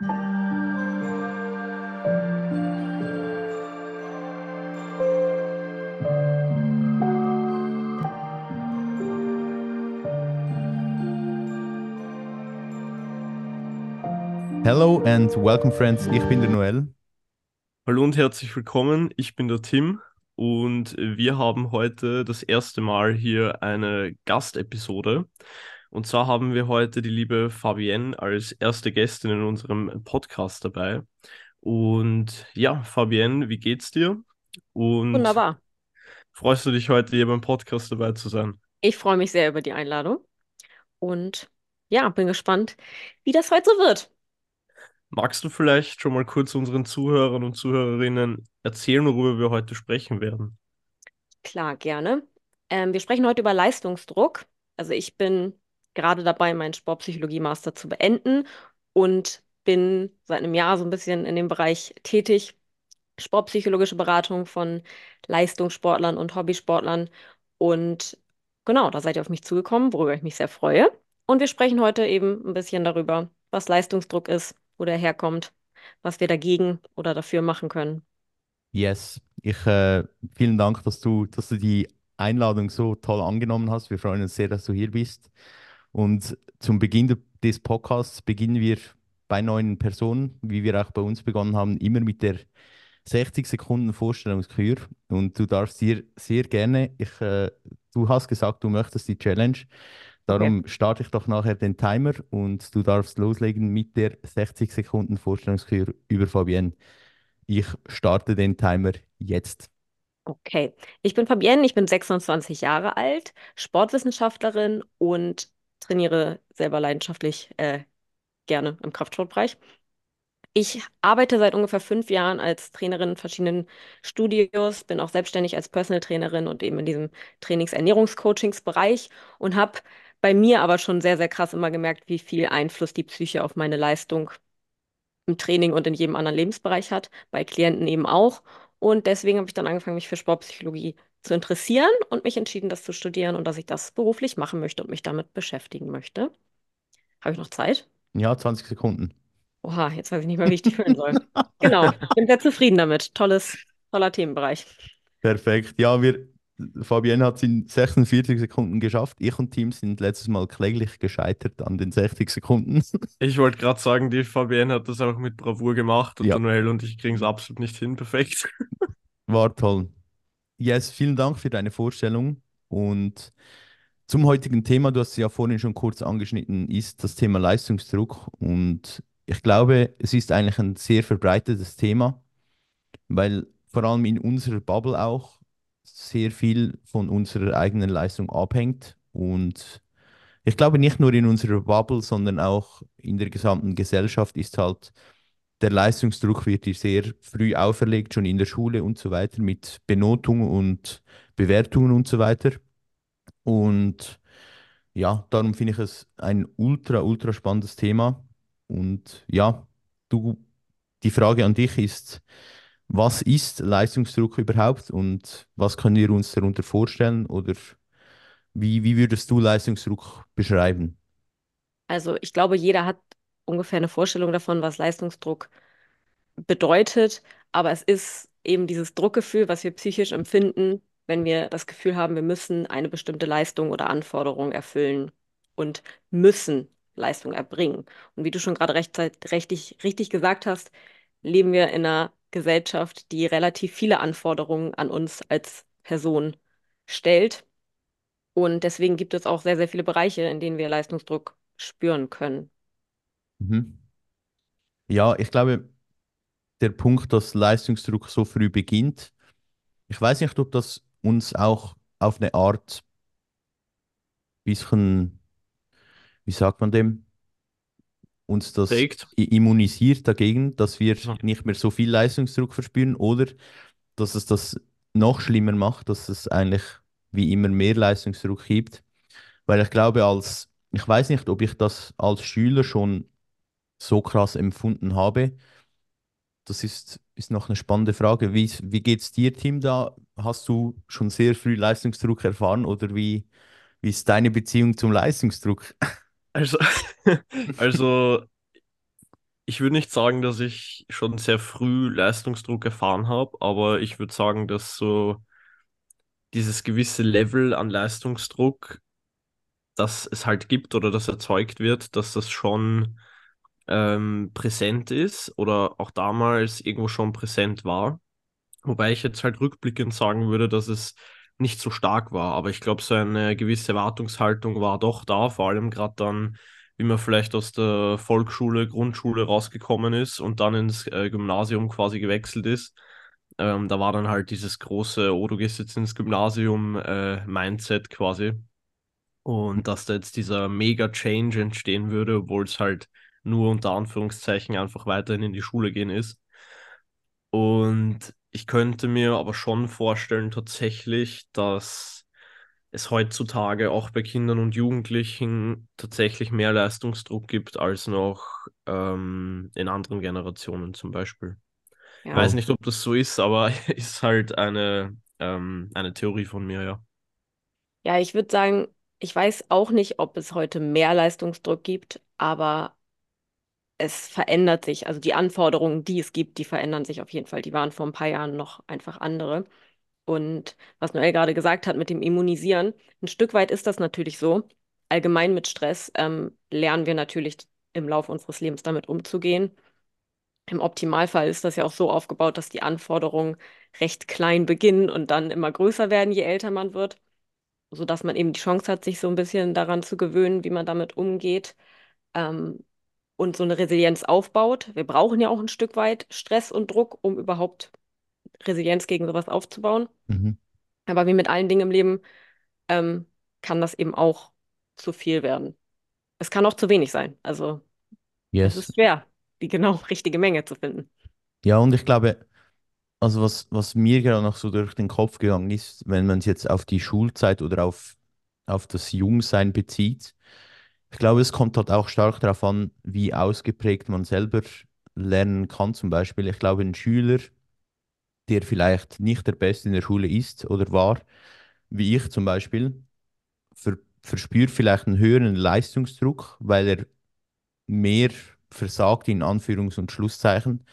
Hello and welcome, friends. Ich bin der Noel. Hallo und herzlich willkommen. Ich bin der Tim und wir haben heute das erste Mal hier eine Gastepisode. Und zwar haben wir heute die liebe Fabienne als erste Gästin in unserem Podcast dabei. Und ja, Fabienne, wie geht's dir? Und Wunderbar. freust du dich heute hier beim Podcast dabei zu sein? Ich freue mich sehr über die Einladung und ja, bin gespannt, wie das heute so wird. Magst du vielleicht schon mal kurz unseren Zuhörern und Zuhörerinnen erzählen, worüber wir heute sprechen werden? Klar, gerne. Ähm, wir sprechen heute über Leistungsdruck. Also ich bin gerade dabei, meinen Sportpsychologie-Master zu beenden und bin seit einem Jahr so ein bisschen in dem Bereich tätig. Sportpsychologische Beratung von Leistungssportlern und Hobbysportlern. Und genau, da seid ihr auf mich zugekommen, worüber ich mich sehr freue. Und wir sprechen heute eben ein bisschen darüber, was Leistungsdruck ist, wo der herkommt, was wir dagegen oder dafür machen können. Yes, ich äh, vielen Dank, dass du, dass du die Einladung so toll angenommen hast. Wir freuen uns sehr, dass du hier bist. Und zum Beginn de- des Podcasts beginnen wir bei neuen Personen, wie wir auch bei uns begonnen haben, immer mit der 60 Sekunden Vorstellungskür. Und du darfst dir sehr gerne, ich, äh, du hast gesagt, du möchtest die Challenge. Darum starte ich doch nachher den Timer und du darfst loslegen mit der 60 Sekunden Vorstellungskür über Fabienne. Ich starte den Timer jetzt. Okay, ich bin Fabienne, ich bin 26 Jahre alt, Sportwissenschaftlerin und trainiere selber leidenschaftlich äh, gerne im Kraftsportbereich. Ich arbeite seit ungefähr fünf Jahren als Trainerin in verschiedenen Studios, bin auch selbstständig als Personal Trainerin und eben in diesem Trainings-Ernährungs-Coachings-Bereich und habe bei mir aber schon sehr, sehr krass immer gemerkt, wie viel Einfluss die Psyche auf meine Leistung im Training und in jedem anderen Lebensbereich hat, bei Klienten eben auch. Und deswegen habe ich dann angefangen, mich für Sportpsychologie zu interessieren und mich entschieden, das zu studieren und dass ich das beruflich machen möchte und mich damit beschäftigen möchte. Habe ich noch Zeit? Ja, 20 Sekunden. Oha, jetzt weiß ich nicht mehr, wie ich die füllen soll. Genau, bin sehr zufrieden damit. Tolles, toller Themenbereich. Perfekt. Ja, wir, Fabienne hat es in 46 Sekunden geschafft. Ich und Team sind letztes Mal kläglich gescheitert an den 60 Sekunden. Ich wollte gerade sagen, die Fabienne hat das auch mit Bravour gemacht und Ja. Noel und ich kriegen es absolut nicht hin. Perfekt. War toll. Yes, vielen Dank für deine Vorstellung. Und zum heutigen Thema, du hast es ja vorhin schon kurz angeschnitten, ist das Thema Leistungsdruck. Und ich glaube, es ist eigentlich ein sehr verbreitetes Thema, weil vor allem in unserer Bubble auch sehr viel von unserer eigenen Leistung abhängt. Und ich glaube, nicht nur in unserer Bubble, sondern auch in der gesamten Gesellschaft ist halt der Leistungsdruck wird dir sehr früh auferlegt, schon in der Schule und so weiter, mit Benotungen und Bewertungen und so weiter. Und ja, darum finde ich es ein ultra, ultra spannendes Thema. Und ja, du, die Frage an dich ist, was ist Leistungsdruck überhaupt und was können wir uns darunter vorstellen oder wie, wie würdest du Leistungsdruck beschreiben? Also ich glaube, jeder hat ungefähr eine Vorstellung davon, was Leistungsdruck bedeutet, aber es ist eben dieses Druckgefühl, was wir psychisch empfinden, wenn wir das Gefühl haben, wir müssen eine bestimmte Leistung oder Anforderung erfüllen und müssen Leistung erbringen. Und wie du schon gerade rechtzeitig, richtig, richtig gesagt hast, leben wir in einer Gesellschaft, die relativ viele Anforderungen an uns als Person stellt. Und deswegen gibt es auch sehr, sehr viele Bereiche, in denen wir Leistungsdruck spüren können. Mhm. Ja, ich glaube, der Punkt, dass Leistungsdruck so früh beginnt, ich weiß nicht, ob das uns auch auf eine Art bisschen, wie sagt man dem, uns das Trägt. immunisiert dagegen, dass wir Ja. nicht mehr so viel Leistungsdruck verspüren oder dass es das noch schlimmer macht, dass es eigentlich wie immer mehr Leistungsdruck gibt. Weil ich glaube, als, ich weiß nicht, ob ich das als Schüler schon so krass empfunden habe. Das ist, ist noch eine spannende Frage. Wie, wie geht es dir, Tim, da? Hast du schon sehr früh Leistungsdruck erfahren oder wie, wie ist deine Beziehung zum Leistungsdruck? Also, also ich würde nicht sagen, dass ich schon sehr früh Leistungsdruck erfahren habe, aber ich würde sagen, dass so dieses gewisse Level an Leistungsdruck, das es halt gibt oder das erzeugt wird, dass das schon ähm, präsent ist oder auch damals irgendwo schon präsent war. Wobei ich jetzt halt rückblickend sagen würde, dass es nicht so stark war. Aber ich glaube, so eine gewisse Erwartungshaltung war doch da, vor allem gerade dann, wie man vielleicht aus der Volksschule, Grundschule rausgekommen ist und dann ins äh, Gymnasium quasi gewechselt ist. Ähm, da war dann halt dieses große, oh, du gehst jetzt ins Gymnasium, äh, Mindset quasi. Und dass da jetzt dieser Mega-Change entstehen würde, obwohl es halt nur unter Anführungszeichen einfach weiterhin in die Schule gehen ist. Und ich könnte mir aber schon vorstellen, tatsächlich, dass es heutzutage auch bei Kindern und Jugendlichen tatsächlich mehr Leistungsdruck gibt als noch ähm, in anderen Generationen zum Beispiel. Ich Ja. weiß nicht, ob das so ist, aber ist halt eine, ähm, eine Theorie von mir, ja. Ja, ich würde sagen, ich weiß auch nicht, ob es heute mehr Leistungsdruck gibt, aber es verändert sich. Also die Anforderungen, die es gibt, die verändern sich auf jeden Fall. Die waren vor ein paar Jahren noch einfach andere. Und was Noel gerade gesagt hat mit dem Immunisieren, ein Stück weit ist das natürlich so. Allgemein mit Stress ähm, lernen wir natürlich im Laufe unseres Lebens damit umzugehen. Im Optimalfall ist das ja auch so aufgebaut, dass die Anforderungen recht klein beginnen und dann immer größer werden, je älter man wird, sodass man eben die Chance hat, sich so ein bisschen daran zu gewöhnen, wie man damit umgeht. Ähm, und so eine Resilienz aufbaut. Wir brauchen ja auch ein Stück weit Stress und Druck, um überhaupt Resilienz gegen sowas aufzubauen. Mhm. Aber wie mit allen Dingen im Leben ähm, kann das eben auch zu viel werden. Es kann auch zu wenig sein. Also es Yes. ist schwer, die genau richtige Menge zu finden. Ja, und ich glaube, also was, was mir gerade noch so durch den Kopf gegangen ist, wenn man es jetzt auf die Schulzeit oder auf, auf das Jungsein bezieht, ich glaube, es kommt halt auch stark darauf an, wie ausgeprägt man selber lernen kann. Zum Beispiel, ich glaube, ein Schüler, der vielleicht nicht der Beste in der Schule ist oder war, wie ich zum Beispiel, ver verspürt vielleicht einen höheren Leistungsdruck, weil er mehr versagt in Anführungs- und Schlusszeichen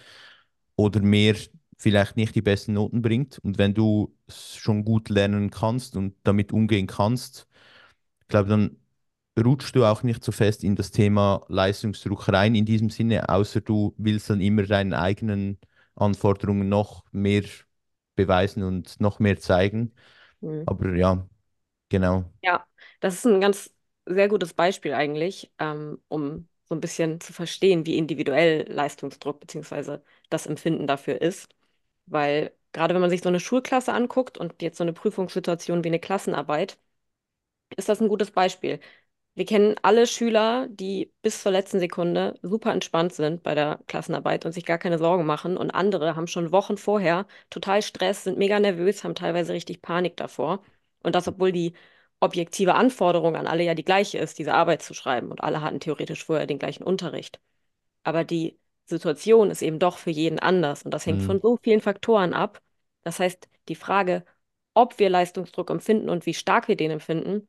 oder mehr vielleicht nicht die besten Noten bringt. Und wenn du schon gut lernen kannst und damit umgehen kannst, ich glaube, dann rutschst du auch nicht so fest in das Thema Leistungsdruck rein in diesem Sinne, außer du willst dann immer deinen eigenen Anforderungen noch mehr beweisen und noch mehr zeigen. Mhm. Aber ja, genau. Ja, das ist ein ganz sehr gutes Beispiel eigentlich, ähm, um so ein bisschen zu verstehen, wie individuell Leistungsdruck bzw. das Empfinden dafür ist. Weil gerade wenn man sich so eine Schulklasse anguckt und jetzt so eine Prüfungssituation wie eine Klassenarbeit, ist das ein gutes Beispiel. Wir kennen alle Schüler, die bis zur letzten Sekunde super entspannt sind bei der Klassenarbeit und sich gar keine Sorgen machen. Und andere haben schon Wochen vorher total Stress, sind mega nervös, haben teilweise richtig Panik davor. Und das, obwohl die objektive Anforderung an alle ja die gleiche ist, diese Arbeit zu schreiben. Und alle hatten theoretisch vorher den gleichen Unterricht. Aber die Situation ist eben doch für jeden anders. Und das hängt von Mhm. so vielen Faktoren ab. Das heißt, die Frage, ob wir Leistungsdruck empfinden und wie stark wir den empfinden,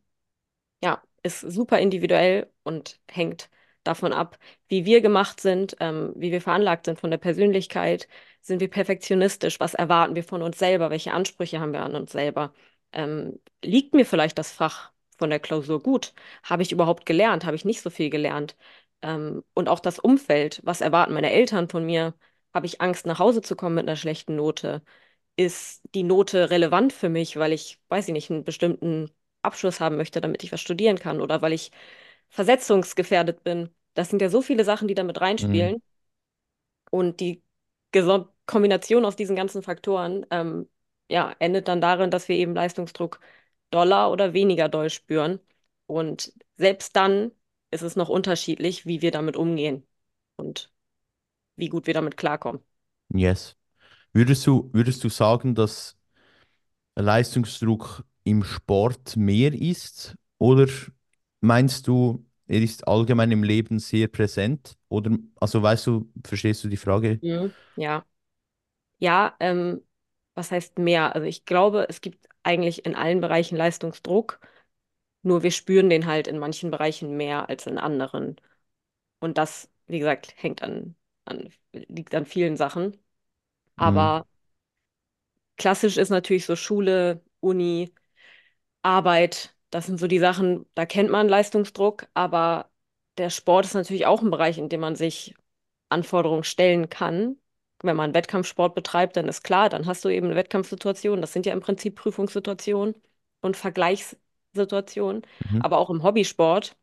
ja, ist super individuell und hängt davon ab, wie wir gemacht sind, ähm, wie wir veranlagt sind von der Persönlichkeit. Sind wir perfektionistisch? Was erwarten wir von uns selber? Welche Ansprüche haben wir an uns selber? Ähm, liegt mir vielleicht das Fach von der Klausur gut? Habe ich überhaupt gelernt? Habe ich nicht so viel gelernt? Ähm, und auch das Umfeld. Was erwarten meine Eltern von mir? Habe ich Angst, nach Hause zu kommen mit einer schlechten Note? Ist die Note relevant für mich, weil ich, weiß ich nicht, einen bestimmten Abschluss haben möchte, damit ich was studieren kann oder weil ich versetzungsgefährdet bin. Das sind ja so viele Sachen, die damit Mhm. reinspielen. Und die Geso- Kombination aus diesen ganzen Faktoren, ähm, ja, endet dann darin, dass wir eben Leistungsdruck doller oder weniger doll spüren. Und selbst dann ist es noch unterschiedlich, wie wir damit umgehen und wie gut wir damit klarkommen. Yes. Würdest du, würdest du sagen, dass Leistungsdruck im Sport mehr ist? Oder meinst du, er ist allgemein im Leben sehr präsent? Oder, also weißt du, verstehst du die Frage? Mhm. Ja. Ja, ähm, was heißt mehr? Also ich glaube, es gibt eigentlich in allen Bereichen Leistungsdruck, nur wir spüren den halt in manchen Bereichen mehr als in anderen. Und das, wie gesagt, hängt an an, liegt an vielen Sachen. Mhm. Aber klassisch ist natürlich so Schule, Uni, Arbeit. Das sind so die Sachen, da kennt man Leistungsdruck, aber der Sport ist natürlich auch ein Bereich, in dem man sich Anforderungen stellen kann. Wenn man Wettkampfsport betreibt, dann ist klar, dann hast du eben eine Wettkampfsituation. Das sind ja im Prinzip Prüfungssituationen und Vergleichssituationen. Mhm. Aber auch im Hobbysport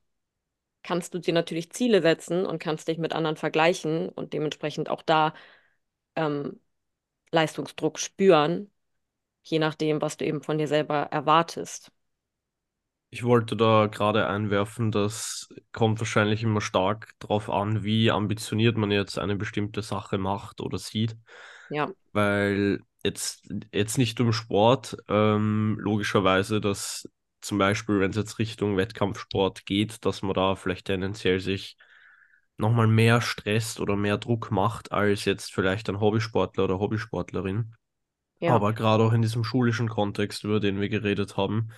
kannst du dir natürlich Ziele setzen und kannst dich mit anderen vergleichen und dementsprechend auch da ähm, Leistungsdruck spüren, je nachdem, was du eben von dir selber erwartest. Ich wollte da gerade einwerfen, das kommt wahrscheinlich immer stark darauf an, wie ambitioniert man jetzt eine bestimmte Sache macht oder sieht. Ja, Weil jetzt, jetzt nicht um Sport, ähm, logischerweise, dass zum Beispiel, wenn es jetzt Richtung Wettkampfsport geht, dass man da vielleicht tendenziell sich nochmal mehr stresst oder mehr Druck macht als jetzt vielleicht ein Hobbysportler oder Hobbysportlerin. Ja, Aber gerade auch in diesem schulischen Kontext, über den wir geredet haben,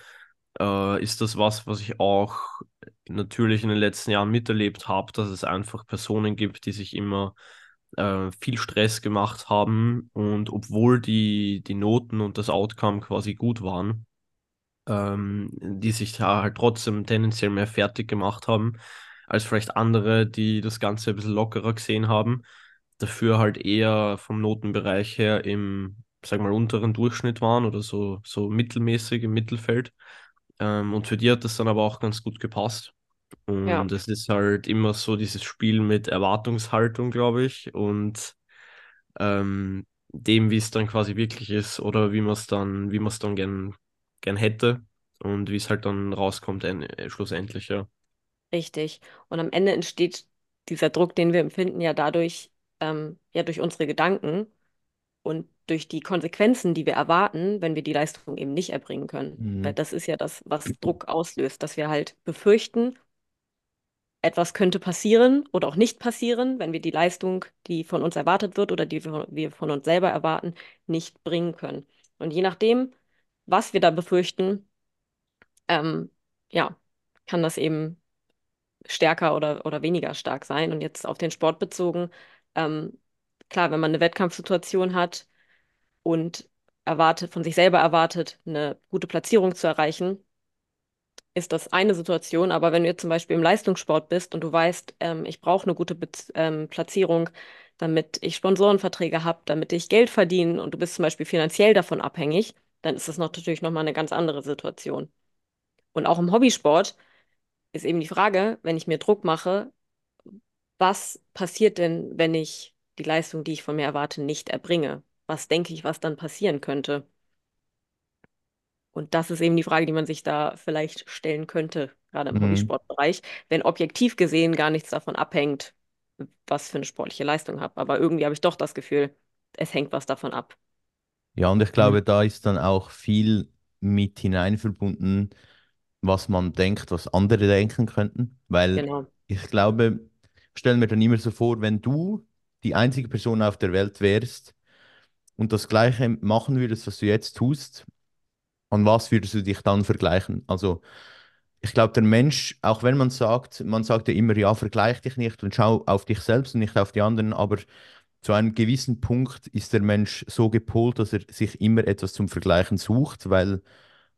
äh, ist das was, was ich auch natürlich in den letzten Jahren miterlebt habe, dass es einfach Personen gibt, die sich immer äh, viel Stress gemacht haben und obwohl die, die Noten und das Outcome quasi gut waren, ähm, die sich da halt trotzdem tendenziell mehr fertig gemacht haben, als vielleicht andere, die das Ganze ein bisschen lockerer gesehen haben, dafür halt eher vom Notenbereich her im, sag mal, unteren Durchschnitt waren oder so, so mittelmäßig im Mittelfeld. Ähm, und für die hat das dann aber auch ganz gut gepasst. ja, Und es ist halt immer so dieses Spiel mit Erwartungshaltung, glaube ich, und ähm, dem, wie es dann quasi wirklich ist oder wie man es dann, wie man es dann gern, gern hätte und wie es halt dann rauskommt, äh, schlussendlich, ja. richtig. Und am Ende entsteht dieser Druck, den wir empfinden, ja dadurch, ähm, ja durch unsere Gedanken und durch die Konsequenzen, die wir erwarten, wenn wir die Leistung eben nicht erbringen können. Weil Mhm. das ist ja das, was Druck auslöst, dass wir halt befürchten, etwas könnte passieren oder auch nicht passieren, wenn wir die Leistung, die von uns erwartet wird oder die wir wir von uns selber erwarten, nicht bringen können. Und je nachdem, was wir da befürchten, ähm, ja, kann das eben stärker oder, oder weniger stark sein. Und jetzt auf den Sport bezogen, ähm, klar, wenn man eine Wettkampfsituation hat und erwartet, von sich selber erwartet, eine gute Platzierung zu erreichen, ist das eine Situation, aber wenn du jetzt zum Beispiel im Leistungssport bist und du weißt, ähm, ich brauche eine gute Bez ähm, Platzierung, damit ich Sponsorenverträge habe, damit ich Geld verdiene und du bist zum Beispiel finanziell davon abhängig, dann ist das noch, natürlich nochmal eine ganz andere Situation. Und auch im Hobbysport ist eben die Frage, wenn ich mir Druck mache, was passiert denn, wenn ich die Leistung, die ich von mir erwarte, nicht erbringe? Was denke ich, was dann passieren könnte? Und das ist eben die Frage, die man sich da vielleicht stellen könnte, gerade im Mhm. Hobbysportbereich, wenn objektiv gesehen gar nichts davon abhängt, was für eine sportliche Leistung habe. Aber irgendwie habe ich doch das Gefühl, es hängt was davon ab. Ja, und ich Mhm. glaube, da ist dann auch viel mit hinein verbunden, was man denkt, was andere denken könnten. Weil Genau. ich glaube, stellen mir dann immer so vor, wenn du die einzige Person auf der Welt wärst und das Gleiche machen würdest, was du jetzt tust, an was würdest du dich dann vergleichen? Also ich glaube, der Mensch, auch wenn man sagt, man sagt ja immer, ja, vergleich dich nicht und schau auf dich selbst und nicht auf die anderen, aber zu einem gewissen Punkt ist der Mensch so gepolt, dass er sich immer etwas zum Vergleichen sucht, weil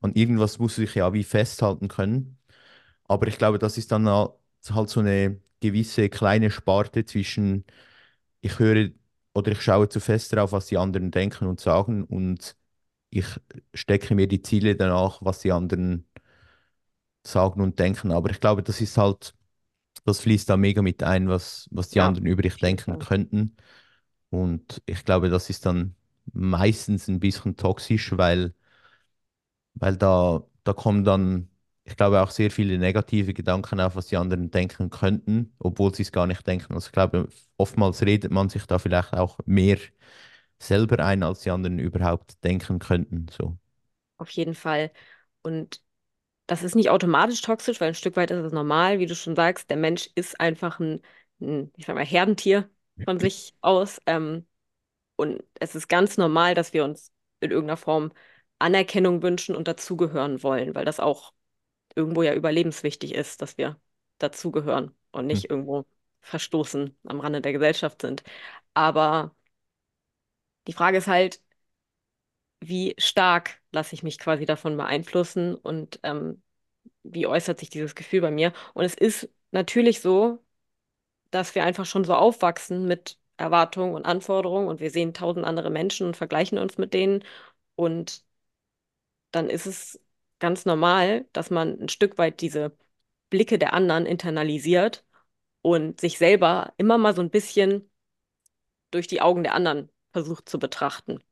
an irgendwas muss sich ja wie festhalten können. Aber ich glaube, das ist dann halt halt so eine gewisse kleine Sparte zwischen, ich höre oder ich schaue zu fest darauf, was die anderen denken und sagen und ich stecke mir die Ziele danach, was die anderen sagen und denken. Aber ich glaube, das ist halt, das fließt da mega mit ein, was, was die Ja, anderen jeden denken könnten. Und ich glaube, das ist dann meistens ein bisschen toxisch, weil, weil da, da kommen dann, ich glaube, auch sehr viele negative Gedanken auf, was die anderen denken könnten, obwohl sie es gar nicht denken. Also ich glaube, oftmals redet man sich da vielleicht auch mehr selber ein, als die anderen überhaupt denken könnten. So. Auf jeden Fall. Und das ist nicht automatisch toxisch, weil ein Stück weit ist es normal, wie du schon sagst, der Mensch ist einfach ein, ein ich sag mal, Herdentier von sich aus. Ähm, und es ist ganz normal, dass wir uns in irgendeiner Form Anerkennung wünschen und dazugehören wollen, weil das auch irgendwo ja überlebenswichtig ist, dass wir dazugehören und Hm. nicht irgendwo verstoßen, am Rande der Gesellschaft sind. Aber die Frage ist halt, wie stark lasse ich mich quasi davon beeinflussen und ähm, wie äußert sich dieses Gefühl bei mir? Und es ist natürlich so, dass wir einfach schon so aufwachsen mit Erwartungen und Anforderungen und wir sehen tausend andere Menschen und vergleichen uns mit denen und dann ist es ganz normal, dass man ein Stück weit diese Blicke der anderen internalisiert und sich selber immer mal so ein bisschen durch die Augen der anderen versucht zu betrachten.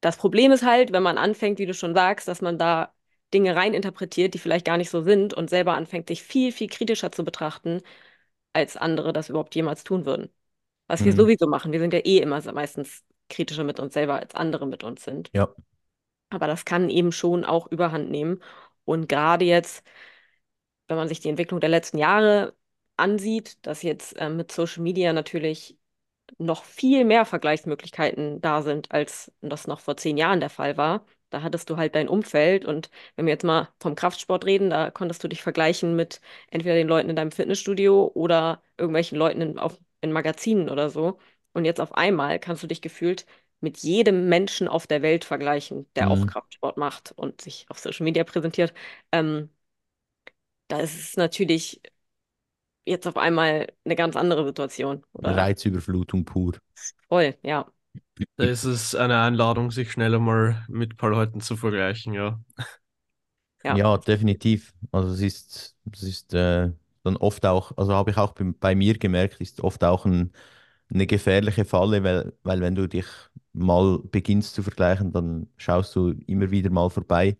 Das Problem ist halt, wenn man anfängt, wie du schon sagst, dass man da Dinge reininterpretiert, die vielleicht gar nicht so sind und selber anfängt, sich viel, viel kritischer zu betrachten, als andere das überhaupt jemals tun würden. Was wir Mhm. sowieso machen. Wir sind ja eh immer meistens kritischer mit uns selber, als andere mit uns sind. Ja. Aber das kann eben schon auch überhand nehmen. Und gerade jetzt, wenn man sich die Entwicklung der letzten Jahre ansieht, dass jetzt ähm, mit Social Media natürlich noch viel mehr Vergleichsmöglichkeiten da sind, als das noch vor zehn Jahren der Fall war. Da hattest du halt dein Umfeld und wenn wir jetzt mal vom Kraftsport reden, da konntest du dich vergleichen mit entweder den Leuten in deinem Fitnessstudio oder irgendwelchen Leuten in, auf, in Magazinen oder so. Und jetzt auf einmal kannst du dich gefühlt mit jedem Menschen auf der Welt vergleichen, der auch Mhm. Kraftsport macht und sich auf Social Media präsentiert. Ähm, da ist es natürlich jetzt auf einmal eine ganz andere Situation. Oder Reizüberflutung pur. voll, ja. Da ist es eine Einladung, sich schneller mal mit ein paar Leuten zu vergleichen, ja. Ja. Ja, definitiv. Also es ist, es ist äh, dann oft auch, also habe ich auch bei, bei mir gemerkt, ist oft auch ein, eine gefährliche Falle, weil, weil wenn du dich mal beginnst zu vergleichen, dann schaust du immer wieder mal vorbei.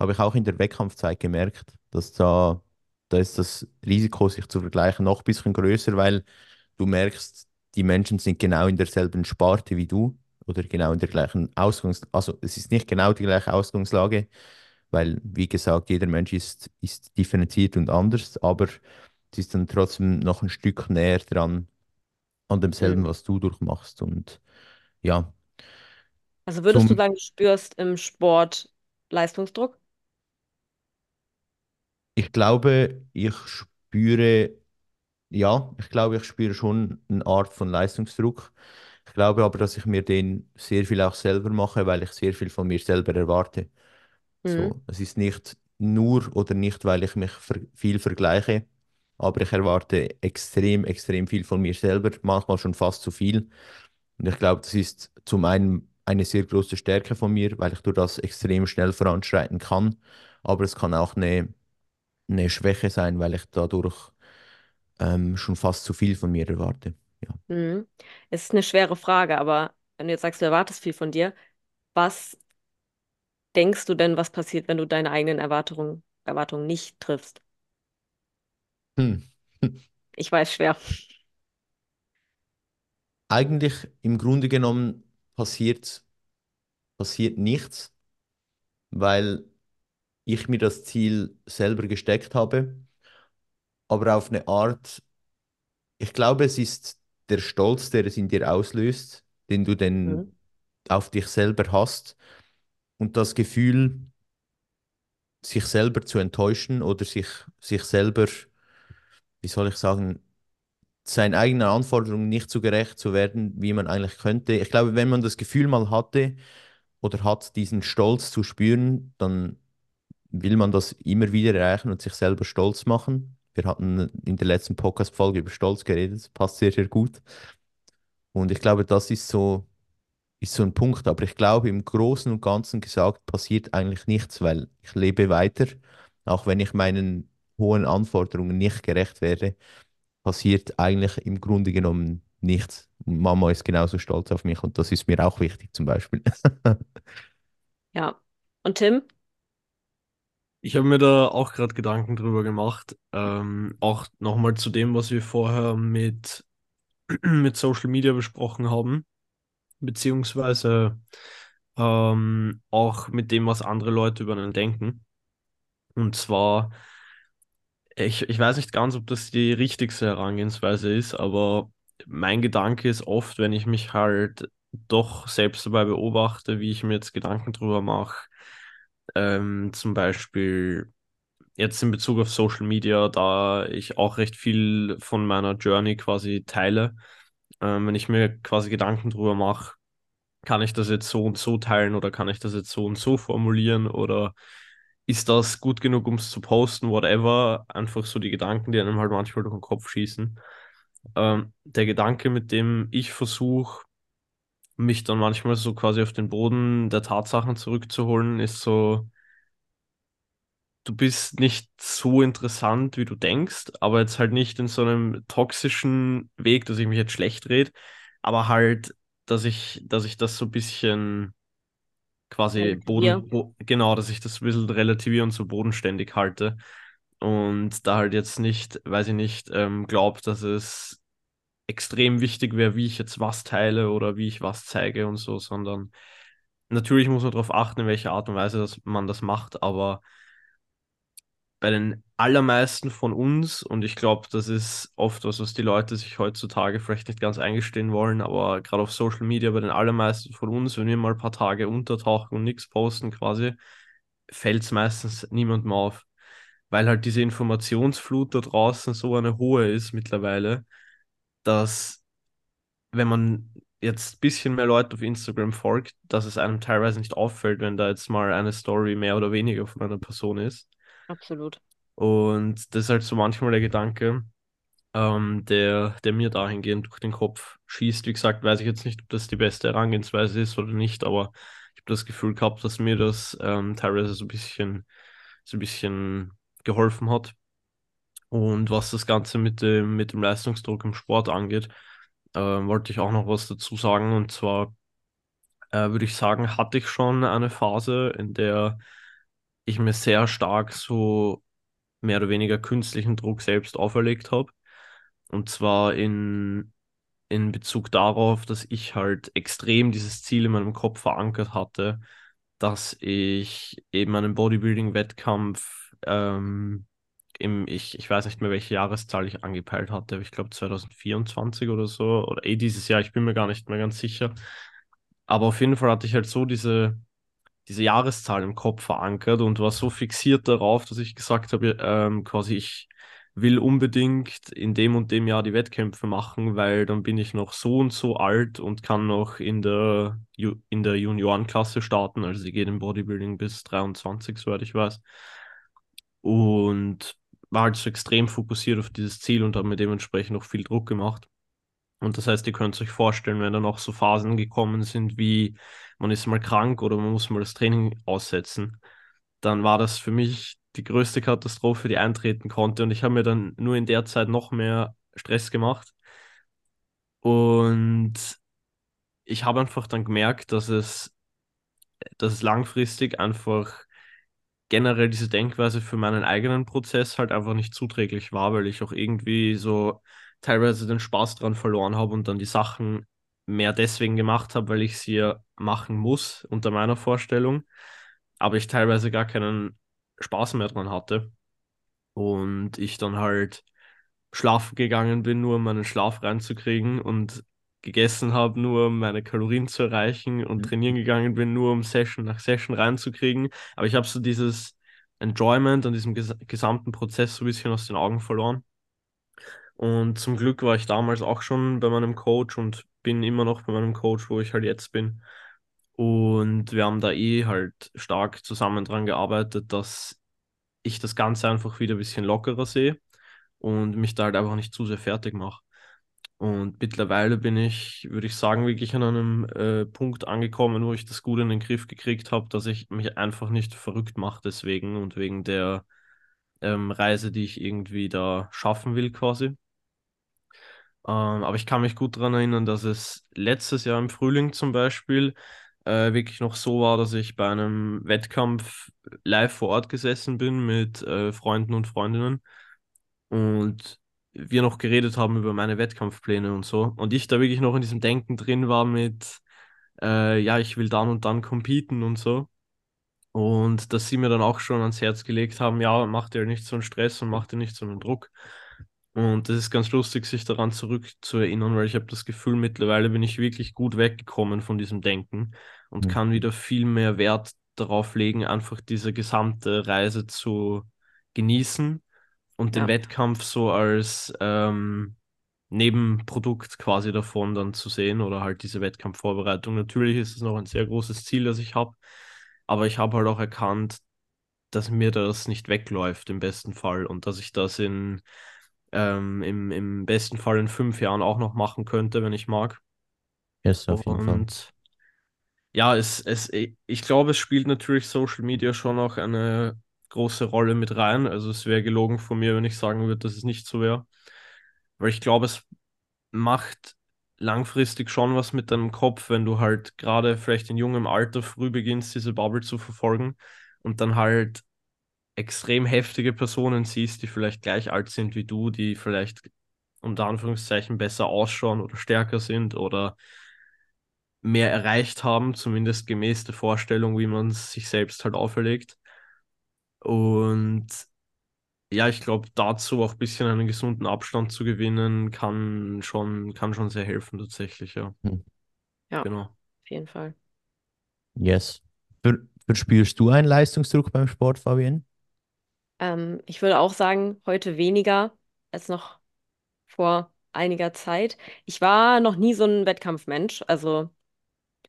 Habe ich auch in der Wettkampfzeit gemerkt, dass da, da ist das Risiko, sich zu vergleichen, noch ein bisschen größer, weil du merkst, die Menschen sind genau in derselben Sparte wie du oder genau in der gleichen Ausgangs... Also es ist nicht genau die gleiche Ausgangslage, weil, wie gesagt, jeder Mensch ist, ist differenziert und anders, aber es ist dann trotzdem noch ein Stück näher dran an demselben, Mhm. was du durchmachst. Und ja, Also würdest du zum, sagen, du spürst im Sport Leistungsdruck? ich glaube, ich spüre, ja, ich glaube, ich spüre schon eine Art von Leistungsdruck. Ich glaube aber, dass ich mir den sehr viel auch selber mache, weil ich sehr viel von mir selber erwarte. Mhm. So, es ist nicht nur oder nicht, weil ich mich ver viel vergleiche, aber ich erwarte extrem, extrem viel von mir selber, manchmal schon fast zu viel. Und ich glaube, das ist zum einen eine sehr große Stärke von mir, weil ich durch das extrem schnell voranschreiten kann, aber es kann auch eine, eine Schwäche sein, weil ich dadurch ähm, schon fast zu viel von mir erwarte. Ja. Mhm. Es ist eine schwere Frage, aber wenn du jetzt sagst, du erwartest viel von dir, was denkst du denn, was passiert, wenn du deine eigenen Erwartungen, Erwartungen nicht triffst? Hm. Ich weiß, schwer. Eigentlich im Grunde genommen passiert, passiert nichts, weil ich mir das Ziel selber gesteckt habe, aber auf eine Art, ich glaube, es ist der Stolz, der es in dir auslöst, den du denn Mhm. auf dich selber hast und das Gefühl, sich selber zu enttäuschen oder sich, sich selber, wie soll ich sagen, seinen eigenen Anforderungen nicht so gerecht zu werden, wie man eigentlich könnte. Ich glaube, wenn man das Gefühl mal hatte oder hat, diesen Stolz zu spüren, dann will man das immer wieder erreichen und sich selber stolz machen. Wir hatten in der letzten Podcast-Folge über Stolz geredet, das passt sehr, sehr gut. Und ich glaube, das ist so, ist so ein Punkt. Aber ich glaube, im Großen und Ganzen gesagt, passiert eigentlich nichts, weil ich lebe weiter. Auch wenn ich meinen hohen Anforderungen nicht gerecht werde, passiert eigentlich im Grunde genommen nichts. Mama ist genauso stolz auf mich und das ist mir auch wichtig zum Beispiel. Ja. Und Tim? Ich habe mir da auch gerade Gedanken drüber gemacht. Ähm, auch nochmal zu dem, was wir vorher mit, mit Social Media besprochen haben, beziehungsweise ähm, auch mit dem, was andere Leute über einen denken. Und zwar, ich, ich weiß nicht ganz, ob das die richtigste Herangehensweise ist, aber mein Gedanke ist oft, wenn ich mich halt doch selbst dabei beobachte, wie ich mir jetzt Gedanken drüber mache, ähm, zum Beispiel jetzt in Bezug auf Social Media, da ich auch recht viel von meiner Journey quasi teile, ähm, wenn ich mir quasi Gedanken drüber mache, kann ich das jetzt so und so teilen oder kann ich das jetzt so und so formulieren oder ist das gut genug, um es zu posten, whatever. Einfach so die Gedanken, die einem halt manchmal durch den Kopf schießen. Ähm, der Gedanke, mit dem ich versuche, mich dann manchmal so quasi auf den Boden der Tatsachen zurückzuholen, ist so, du bist nicht so interessant, wie du denkst, aber jetzt halt nicht in so einem toxischen Weg, dass ich mich jetzt schlecht rede, aber halt, dass ich, dass ich das so ein bisschen quasi Boden, bo genau, dass ich das ein bisschen relativieren und so bodenständig halte. Und da halt jetzt nicht, weiß ich nicht, ähm, glaube, dass es extrem wichtig wäre, wie ich jetzt was teile oder wie ich was zeige und so, sondern natürlich muss man darauf achten, in welcher Art und Weise dass man das macht, aber bei den allermeisten von uns, und ich glaube, das ist oft was, was die Leute sich heutzutage vielleicht nicht ganz eingestehen wollen, aber gerade auf Social Media, bei den allermeisten von uns, wenn wir mal ein paar Tage untertauchen und nichts posten quasi, fällt es meistens niemandem auf. Weil halt diese Informationsflut da draußen so eine hohe ist mittlerweile, dass wenn man jetzt ein bisschen mehr Leute auf Instagram folgt, dass es einem teilweise nicht auffällt, wenn da jetzt mal eine Story mehr oder weniger von einer Person ist. Absolut. Und das ist halt so manchmal der Gedanke, ähm, der, der mir dahingehend durch den Kopf schießt. Wie gesagt, weiß ich jetzt nicht, ob das die beste Herangehensweise ist oder nicht, aber ich habe das Gefühl gehabt, dass mir das ähm, teilweise so ein bisschen, so ein bisschen geholfen hat. Und was das Ganze mit dem, mit dem Leistungsdruck im Sport angeht, äh, wollte ich auch noch was dazu sagen. Und zwar äh, würde ich sagen, hatte ich schon eine Phase, in der ich mir sehr stark so mehr oder weniger künstlichen Druck selbst auferlegt habe. Und zwar in, in Bezug darauf, dass ich halt extrem dieses Ziel in meinem Kopf verankert hatte, dass ich eben einen Bodybuilding-Wettkampf ähm, im, ich, ich weiß nicht mehr, welche Jahreszahl ich angepeilt hatte, aber ich glaube 2024 oder so, oder eh dieses Jahr, ich bin mir gar nicht mehr ganz sicher. Aber auf jeden Fall hatte ich halt so diese, diese Jahreszahl im Kopf verankert und war so fixiert darauf, dass ich gesagt habe, ähm, quasi ich will unbedingt in dem und dem Jahr die Wettkämpfe machen, weil dann bin ich noch so und so alt und kann noch in der, in der Juniorenklasse starten. Also sie geht im Bodybuilding bis 23, soweit ich weiß. Und war halt so extrem fokussiert auf dieses Ziel und habe mir dementsprechend auch viel Druck gemacht. Und das heißt, ihr könnt euch vorstellen, wenn dann auch so Phasen gekommen sind, wie man ist mal krank oder man muss mal das Training aussetzen, dann war das für mich die größte Katastrophe, die eintreten konnte. Und ich habe mir dann nur in der Zeit noch mehr Stress gemacht. Und ich habe einfach dann gemerkt, dass es, dass es langfristig einfach generell diese Denkweise für meinen eigenen Prozess halt einfach nicht zuträglich war, weil ich auch irgendwie so teilweise den Spaß dran verloren habe und dann die Sachen mehr deswegen gemacht habe, weil ich sie ja machen muss unter meiner Vorstellung, aber ich teilweise gar keinen Spaß mehr dran hatte und ich dann halt schlafen gegangen bin, nur um meinen Schlaf reinzukriegen und gegessen habe, nur um meine Kalorien zu erreichen und mhm. trainieren gegangen bin, nur um Session nach Session reinzukriegen. Aber ich habe so dieses Enjoyment an diesem ges gesamten Prozess so ein bisschen aus den Augen verloren. Und zum Glück war ich damals auch schon bei meinem Coach und bin immer noch bei meinem Coach, wo ich halt jetzt bin. Und wir haben da eh halt stark zusammen dran gearbeitet, dass ich das Ganze einfach wieder ein bisschen lockerer sehe und mich da halt einfach nicht zu sehr fertig mache. Und mittlerweile bin ich, würde ich sagen, wirklich an einem äh, Punkt angekommen, wo ich das gut in den Griff gekriegt habe, dass ich mich einfach nicht verrückt mache deswegen und wegen der ähm, Reise, die ich irgendwie da schaffen will quasi. Ähm, aber ich kann mich gut daran erinnern, dass es letztes Jahr im Frühling zum Beispiel äh, wirklich noch so war, dass ich bei einem Wettkampf live vor Ort gesessen bin mit äh, Freunden und Freundinnen und wir noch geredet haben über meine Wettkampfpläne und so. Und ich da wirklich noch in diesem Denken drin war mit, äh, ja, ich will dann und dann competen und so. Und dass sie mir dann auch schon ans Herz gelegt haben, ja, mach dir nicht so einen Stress und mach dir nicht so einen Druck. Und das ist ganz lustig, sich daran zurückzuerinnern, weil ich habe das Gefühl, mittlerweile bin ich wirklich gut weggekommen von diesem Denken und mhm. kann wieder viel mehr Wert darauf legen, einfach diese gesamte Reise zu genießen und den Ja. Wettkampf so als ähm, Nebenprodukt quasi davon dann zu sehen oder halt diese Wettkampfvorbereitung. Natürlich ist es noch ein sehr großes Ziel, das ich habe, aber ich habe halt auch erkannt, dass mir das nicht wegläuft im besten Fall und dass ich das in, ähm, im, im besten Fall in fünf Jahren auch noch machen könnte, wenn ich mag. Yes, auf jeden Fall. Und ja, es, es, ich glaube, es spielt natürlich Social Media schon auch eine große Rolle mit rein. Also es wäre gelogen von mir, wenn ich sagen würde, dass es nicht so wäre. Weil ich glaube, es macht langfristig schon was mit deinem Kopf, wenn du halt gerade vielleicht in jungem Alter früh beginnst, diese Bubble zu verfolgen und dann halt extrem heftige Personen siehst, die vielleicht gleich alt sind wie du, die vielleicht unter Anführungszeichen besser ausschauen oder stärker sind oder mehr erreicht haben, zumindest gemäß der Vorstellung, wie man es sich selbst halt auferlegt. Und ja, ich glaube, dazu auch ein bisschen einen gesunden Abstand zu gewinnen, kann schon, kann schon sehr helfen, tatsächlich, ja. Hm. Ja, Genau. auf jeden Fall. Yes. Ver verspürst du einen Leistungsdruck beim Sport, Fabian? Ähm, ich würde auch sagen, heute weniger als noch vor einiger Zeit. Ich war noch nie so ein Wettkampfmensch, also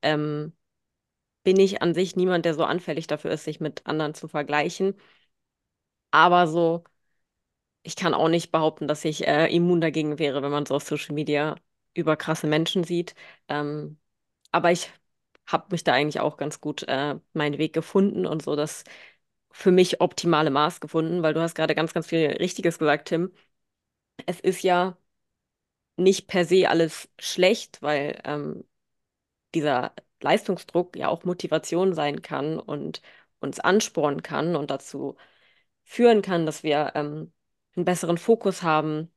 ähm, bin ich an sich niemand, der so anfällig dafür ist, sich mit anderen zu vergleichen. Aber so, ich kann auch nicht behaupten, dass ich äh, immun dagegen wäre, wenn man so auf Social Media über krasse Menschen sieht. Ähm, aber ich habe mich da eigentlich auch ganz gut äh, meinen Weg gefunden und so das für mich optimale Maß gefunden, weil du hast gerade ganz, ganz viel Richtiges gesagt, Tim. Es ist ja nicht per se alles schlecht, weil ähm, dieser Leistungsdruck ja auch Motivation sein kann und uns anspornen kann und dazu führen kann, dass wir ähm, einen besseren Fokus haben,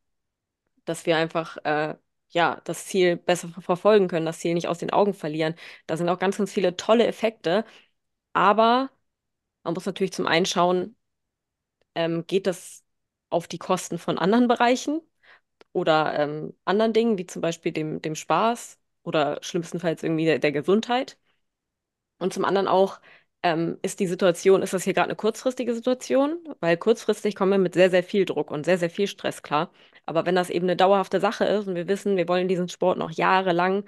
dass wir einfach äh, ja das Ziel besser ver- verfolgen können, das Ziel nicht aus den Augen verlieren. Da sind auch ganz, ganz viele tolle Effekte, aber man muss natürlich zum einen schauen, ähm, geht das auf die Kosten von anderen Bereichen oder ähm, anderen Dingen, wie zum Beispiel dem, dem Spaß oder schlimmstenfalls irgendwie der, der Gesundheit. Und zum anderen auch, ähm, ist die Situation, ist das hier gerade eine kurzfristige Situation? Weil kurzfristig kommen wir mit sehr, sehr viel Druck und sehr, sehr viel Stress klar. Aber wenn das eben eine dauerhafte Sache ist und wir wissen, wir wollen diesen Sport noch jahrelang,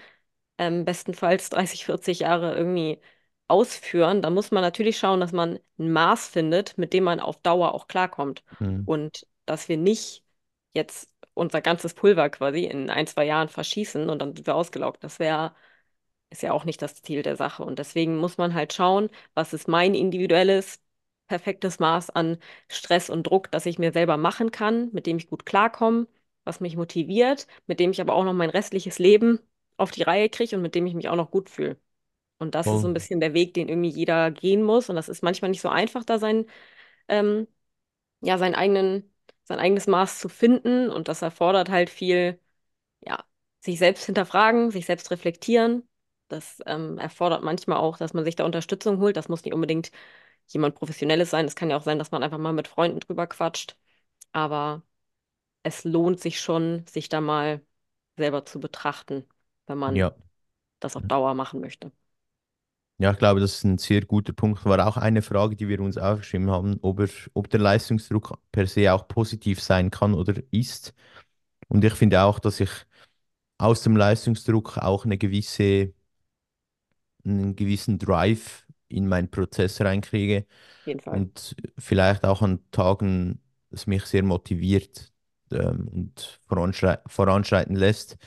ähm, bestenfalls 30, 40 Jahre irgendwie ausführen, dann muss man natürlich schauen, dass man ein Maß findet, mit dem man auf Dauer auch klarkommt. Hm. Und dass wir nicht jetzt unser ganzes Pulver quasi in ein, zwei Jahren verschießen und dann sind wir ausgelaugt. Das wäre ist ja auch nicht das Ziel der Sache. Und deswegen muss man halt schauen, was ist mein individuelles, perfektes Maß an Stress und Druck, das ich mir selber machen kann, mit dem ich gut klarkomme, was mich motiviert, mit dem ich aber auch noch mein restliches Leben auf die Reihe kriege und mit dem ich mich auch noch gut fühle. Und das ist so ein bisschen der Weg, den irgendwie jeder gehen muss. Und das ist manchmal nicht so einfach, da sein, ähm, ja, seinen eigenen, sein eigenes Maß zu finden. Und das erfordert halt viel ja, sich selbst hinterfragen, sich selbst reflektieren. Das ähm, erfordert manchmal auch, dass man sich da Unterstützung holt. Das muss nicht unbedingt jemand Professionelles sein. Es kann ja auch sein, dass man einfach mal mit Freunden drüber quatscht. Aber es lohnt sich schon, sich da mal selber zu betrachten, wenn man Ja. das auf Dauer machen möchte. Ja, ich glaube, das ist ein sehr guter Punkt. War auch eine Frage, die wir uns aufgeschrieben haben, ob, er, ob der Leistungsdruck per se auch positiv sein kann oder ist. Und ich finde auch, dass ich aus dem Leistungsdruck auch eine gewisse, einen gewissen Drive in meinen Prozess reinkriege und vielleicht auch an Tagen es mich sehr motiviert ähm, und voranschrei voranschreiten lässt.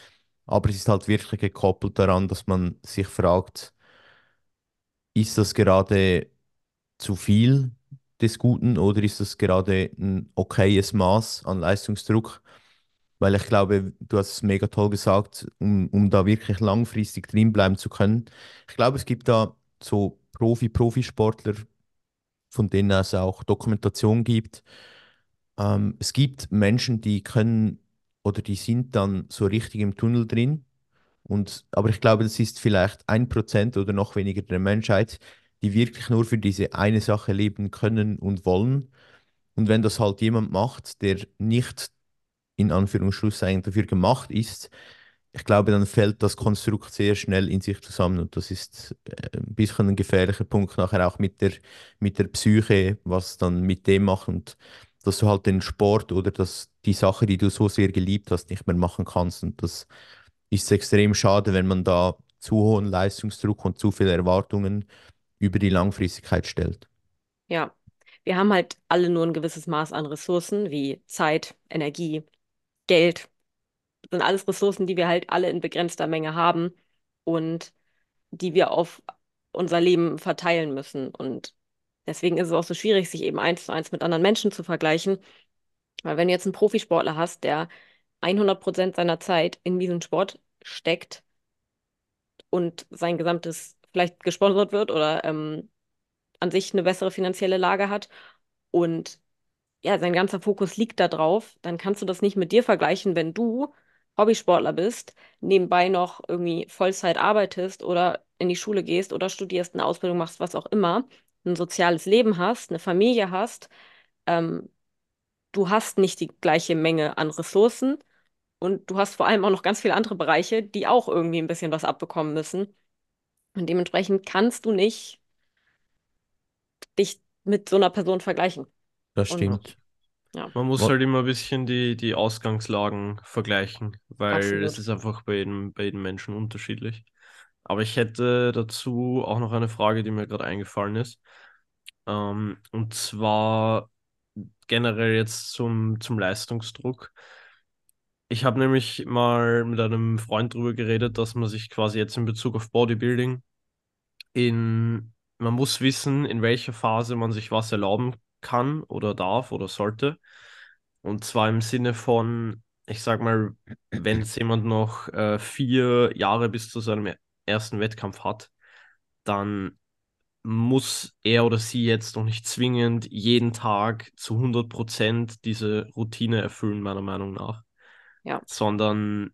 Aber es ist halt wirklich gekoppelt daran, dass man sich fragt, ist das gerade zu viel des Guten oder ist das gerade ein okayes Maß an Leistungsdruck? Weil ich glaube, du hast es mega toll gesagt, um, um da wirklich langfristig drin bleiben zu können. Ich glaube, es gibt da so Profi-Profisportler, von denen es auch Dokumentation gibt. Ähm, es gibt Menschen, die können oder die sind dann so richtig im Tunnel drin. Und, aber ich glaube, das ist vielleicht ein Prozent oder noch weniger der Menschheit, die wirklich nur für diese eine Sache leben können und wollen. Und wenn das halt jemand macht, der nicht in Anführungsschlusszeichen dafür gemacht ist, ich glaube, dann fällt das Konstrukt sehr schnell in sich zusammen. Und das ist äh, ein bisschen ein gefährlicher Punkt nachher auch mit der, mit der Psyche, was dann mit dem macht. Und dass du halt den Sport oder das, die Sache, die du so sehr geliebt hast, nicht mehr machen kannst. Und das ist extrem schade, wenn man da zu hohen Leistungsdruck und zu viele Erwartungen über die Langfristigkeit stellt. Ja, wir haben halt alle nur ein gewisses Maß an Ressourcen wie Zeit, Energie, Geld. Das sind alles Ressourcen, die wir halt alle in begrenzter Menge haben und die wir auf unser Leben verteilen müssen. Und deswegen ist es auch so schwierig, sich eben eins zu eins mit anderen Menschen zu vergleichen. Weil wenn du jetzt einen Profisportler hast, der 100 Prozent seiner Zeit in diesen Sport steckt und sein gesamtes vielleicht gesponsert wird oder ähm, an sich eine bessere finanzielle Lage hat und ja, sein ganzer Fokus liegt da drauf, dann kannst du das nicht mit dir vergleichen, wenn du Hobbysportler bist, nebenbei noch irgendwie Vollzeit arbeitest oder in die Schule gehst oder studierst, eine Ausbildung machst, was auch immer, ein soziales Leben hast, eine Familie hast, ähm, du hast nicht die gleiche Menge an Ressourcen und du hast vor allem auch noch ganz viele andere Bereiche, die auch irgendwie ein bisschen was abbekommen müssen. Und dementsprechend kannst du nicht dich mit so einer Person vergleichen. Das Und stimmt. ja, Man muss halt immer ein bisschen die, die Ausgangslagen vergleichen, weil Absolut. es ist einfach bei jedem, bei jedem Menschen unterschiedlich. Aber ich hätte dazu auch noch eine Frage, die mir gerade eingefallen ist. Ähm, und zwar generell jetzt zum, zum Leistungsdruck. Ich habe nämlich mal mit einem Freund darüber geredet, dass man sich quasi jetzt in Bezug auf Bodybuilding in, man muss wissen, in welcher Phase man sich was erlauben kann oder darf oder sollte. Und zwar im Sinne von, ich sag mal, wenn jetzt jemand noch äh, vier Jahre bis zu seinem ersten Wettkampf hat, dann muss er oder sie jetzt noch nicht zwingend jeden Tag zu 100 Prozent diese Routine erfüllen, meiner Meinung nach, ja, sondern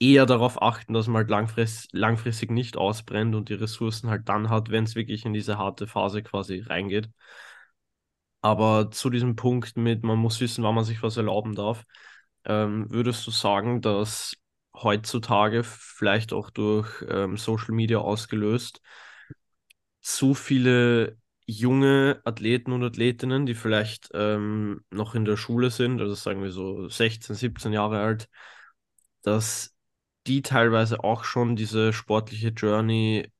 eher darauf achten, dass man halt langfristig, langfristig nicht ausbrennt und die Ressourcen halt dann hat, wenn es wirklich in diese harte Phase quasi reingeht. Aber zu diesem Punkt mit, man muss wissen, wann man sich was erlauben darf, ähm, würdest du sagen, dass heutzutage vielleicht auch durch ähm, Social Media ausgelöst zu viele junge Athleten und Athletinnen, die vielleicht ähm, noch in der Schule sind, also sagen wir so 16, 17 Jahre alt, dass die teilweise auch schon diese sportliche Journey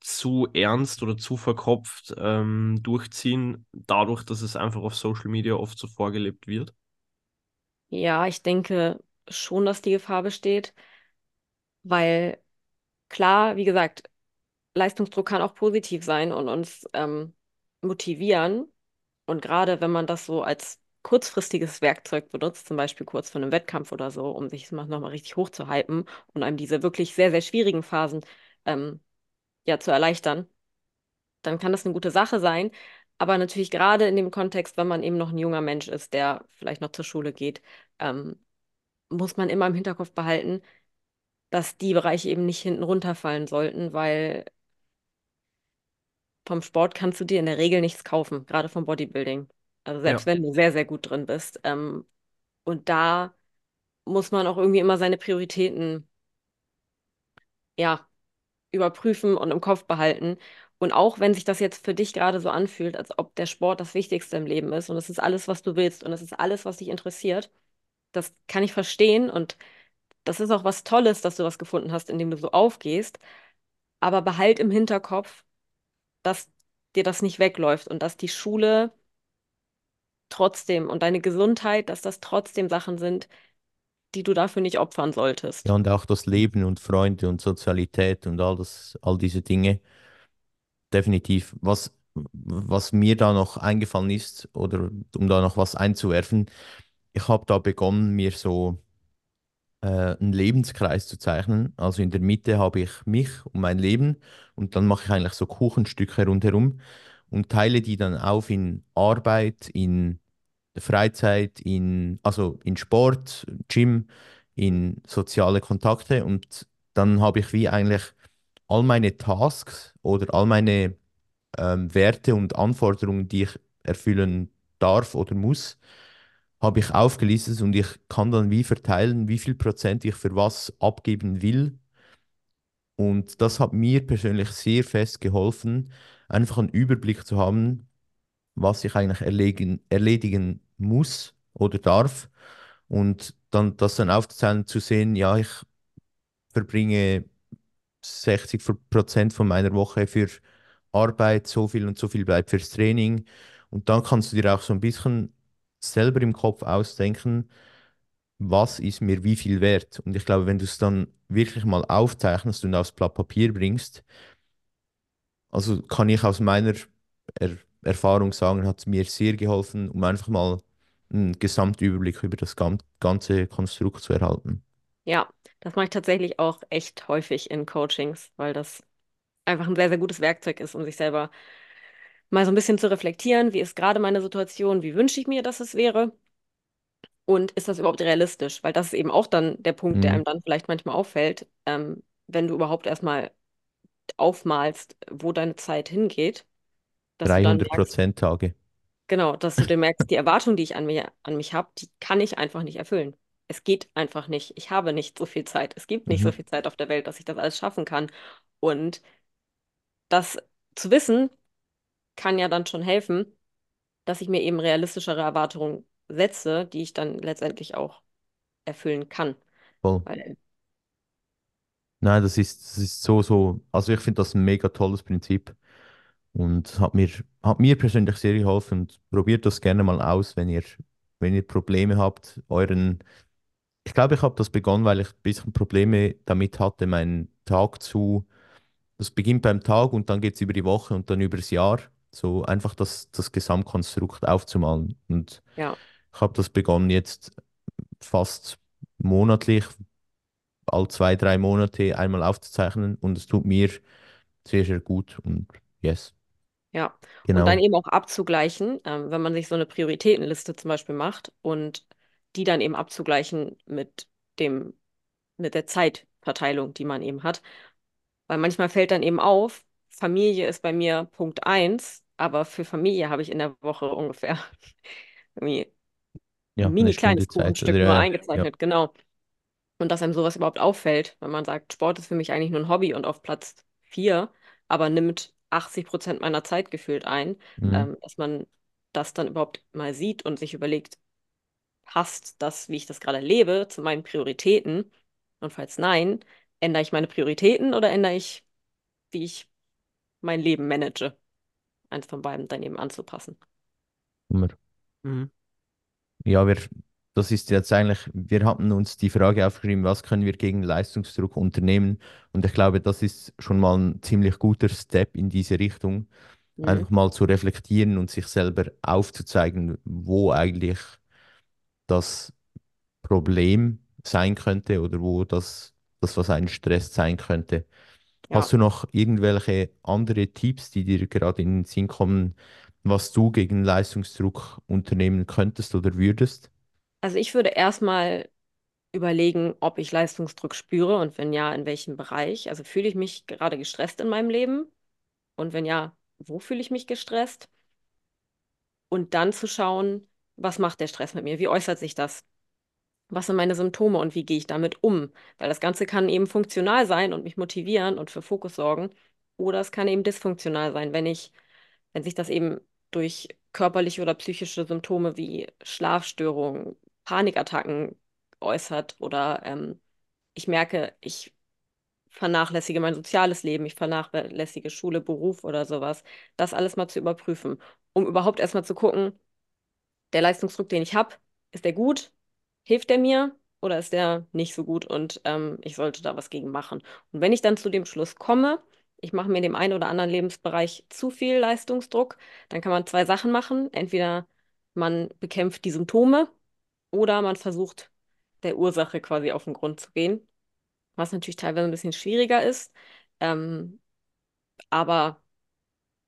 zu ernst oder zu verkopft ähm, durchziehen, dadurch, dass es einfach auf Social Media oft so vorgelebt wird. ja, ich denke schon, dass die Gefahr besteht, weil klar, wie gesagt, Leistungsdruck kann auch positiv sein und uns ähm, motivieren. Und gerade wenn man das so als kurzfristiges Werkzeug benutzt, zum Beispiel kurz vor einem Wettkampf oder so, um sich mal nochmal richtig hochzuhypen und einem diese wirklich sehr, sehr schwierigen Phasen ähm, ja zu erleichtern, dann kann das eine gute Sache sein. Aber natürlich gerade in dem Kontext, wenn man eben noch ein junger Mensch ist, der vielleicht noch zur Schule geht, ähm, muss man immer im Hinterkopf behalten, dass die Bereiche eben nicht hinten runterfallen sollten, weil vom Sport kannst du dir in der Regel nichts kaufen, gerade vom Bodybuilding. Also selbst Ja, wenn du sehr, sehr gut drin bist. Ähm, und da muss man auch irgendwie immer seine Prioritäten, ja, überprüfen und im Kopf behalten. Und auch wenn sich das jetzt für dich gerade so anfühlt, als ob der Sport das Wichtigste im Leben ist und es ist alles, was du willst und es ist alles, was dich interessiert, das kann ich verstehen und das ist auch was Tolles, dass du was gefunden hast, in dem du so aufgehst. Aber behalt im Hinterkopf, dass dir das nicht wegläuft und dass die Schule trotzdem und deine Gesundheit, dass das trotzdem Sachen sind, die du dafür nicht opfern Ja, solltest. und auch das Leben und Freunde und Sozialität und all das, all diese Dinge, definitiv. Was, was mir da noch eingefallen ist, oder um da noch was einzuwerfen, ich habe da begonnen, mir so äh, einen Lebenskreis zu zeichnen. Also in der Mitte habe ich mich und mein Leben und dann mache ich eigentlich so Kuchenstücke rundherum und teile die dann auf in Arbeit, in Freizeit, in, also in Sport, Gym, in soziale Kontakte und dann habe ich wie eigentlich all meine Tasks oder all meine ähm, Werte und Anforderungen, die ich erfüllen darf oder muss, habe ich aufgelistet und ich kann dann wie verteilen, wie viel Prozent ich für was abgeben will. Und das hat mir persönlich sehr fest geholfen, einfach einen Überblick zu haben, was ich eigentlich erledigen, erledigen muss oder darf. Und dann das dann aufzuzeigen, zu sehen, ja, ich verbringe 60 Prozent von meiner Woche für Arbeit, so viel und so viel bleibt fürs Training. Und dann kannst du dir auch so ein bisschen selber im Kopf ausdenken, was ist mir wie viel wert. Und ich glaube, wenn du es dann wirklich mal aufzeichnest und aufs Blatt Papier bringst, also kann ich aus meiner er Erfahrung sagen, hat es mir sehr geholfen, um einfach mal einen Gesamtüberblick über das ganze Konstrukt zu erhalten. Ja, das mache ich tatsächlich auch echt häufig in Coachings, weil das einfach ein sehr, sehr gutes Werkzeug ist, um sich selber mal so ein bisschen zu reflektieren, wie ist gerade meine Situation, wie wünsche ich mir, dass es wäre und ist das überhaupt realistisch? Weil das ist eben auch dann der Punkt, der Mhm. einem dann vielleicht manchmal auffällt, ähm, wenn du überhaupt erstmal aufmalst, wo deine Zeit hingeht, dass du dann 300 merkst, Prozent Tage. genau, dass du dir merkst, die Erwartung, die ich an mir, an mich habe, die kann ich einfach nicht erfüllen. Es geht einfach nicht. Ich habe nicht so viel Zeit. Es gibt nicht so Mhm. viel Zeit auf der Welt, dass ich das alles schaffen kann. Und das zu wissen, kann ja dann schon helfen, dass ich mir eben realistischere Erwartungen setze, die ich dann letztendlich auch erfüllen kann. Voll. Weil, Nein, das ist, das ist so, so, also ich finde das ein mega tolles Prinzip und hat mir, hat mir persönlich sehr geholfen und probiert das gerne mal aus, wenn ihr, wenn ihr Probleme habt, euren, ich glaube, ich habe das begonnen, weil ich ein bisschen Probleme damit hatte, meinen Tag zu, das beginnt beim Tag und dann geht es über die Woche und dann über das Jahr, so einfach das, das Gesamtkonstrukt aufzumalen und ja, ich habe das begonnen jetzt fast monatlich, all zwei, drei Monate einmal aufzuzeichnen und es tut mir sehr, sehr gut und yes, ja. Und dann genau. eben auch abzugleichen, ähm, wenn man sich so eine Prioritätenliste zum Beispiel macht und die dann eben abzugleichen mit dem, mit der Zeitverteilung, die man eben hat. Weil manchmal fällt dann eben auf, Familie ist bei mir Punkt eins, aber für Familie habe ich in der Woche ungefähr irgendwie ein Ja, eine mini kleines Kuchenstück nur ja, ja. eingezeichnet, genau. Und dass einem sowas überhaupt auffällt, wenn man sagt, Sport ist für mich eigentlich nur ein Hobby und auf Platz vier, aber nimmt 80 Prozent meiner Zeit gefühlt ein, Mhm. ähm, dass man das dann überhaupt mal sieht und sich überlegt, passt das, wie ich das gerade lebe, zu meinen Prioritäten? Und falls nein, ändere ich meine Prioritäten oder ändere ich, wie ich mein Leben manage? Eins von beiden dann eben anzupassen. Mhm. Ja, wir, das ist jetzt eigentlich, wir hatten uns die Frage aufgeschrieben, was können wir gegen Leistungsdruck unternehmen? Und ich glaube, das ist schon mal ein ziemlich guter Step in diese Richtung, Mhm. einfach mal zu reflektieren und sich selber aufzuzeigen, wo eigentlich das Problem sein könnte oder wo das, das was ein Stress sein könnte. Ja, Hast du noch irgendwelche andere Tipps, die dir gerade in den Sinn kommen, was du gegen Leistungsdruck unternehmen könntest oder würdest? also ich würde erstmal überlegen, ob ich Leistungsdruck spüre und wenn ja, in welchem Bereich. Also fühle ich mich gerade gestresst in meinem Leben und wenn ja, wo fühle ich mich gestresst? Und dann zu schauen, was macht der Stress mit mir? Wie äußert sich das? Was sind meine Symptome und wie gehe ich damit um? Weil das Ganze kann eben funktional sein und mich motivieren und für Fokus sorgen. Oder es kann eben dysfunktional sein, wenn ich, wenn sich das eben durch körperliche oder psychische Symptome wie Schlafstörungen, Panikattacken äußert oder ähm, ich merke, ich vernachlässige mein soziales Leben, ich vernachlässige Schule, Beruf oder sowas. Das alles mal zu überprüfen, um überhaupt erstmal zu gucken, der Leistungsdruck, den ich habe, ist der gut? Hilft der mir oder ist der nicht so gut und ähm, ich sollte da was gegen machen? Und wenn ich dann zu dem Schluss komme, ich mache mir in dem einen oder anderen Lebensbereich zu viel Leistungsdruck, dann kann man zwei Sachen machen. Entweder man bekämpft die Symptome oder man versucht, der Ursache quasi auf den Grund zu gehen, was natürlich teilweise ein bisschen schwieriger ist. Ähm, aber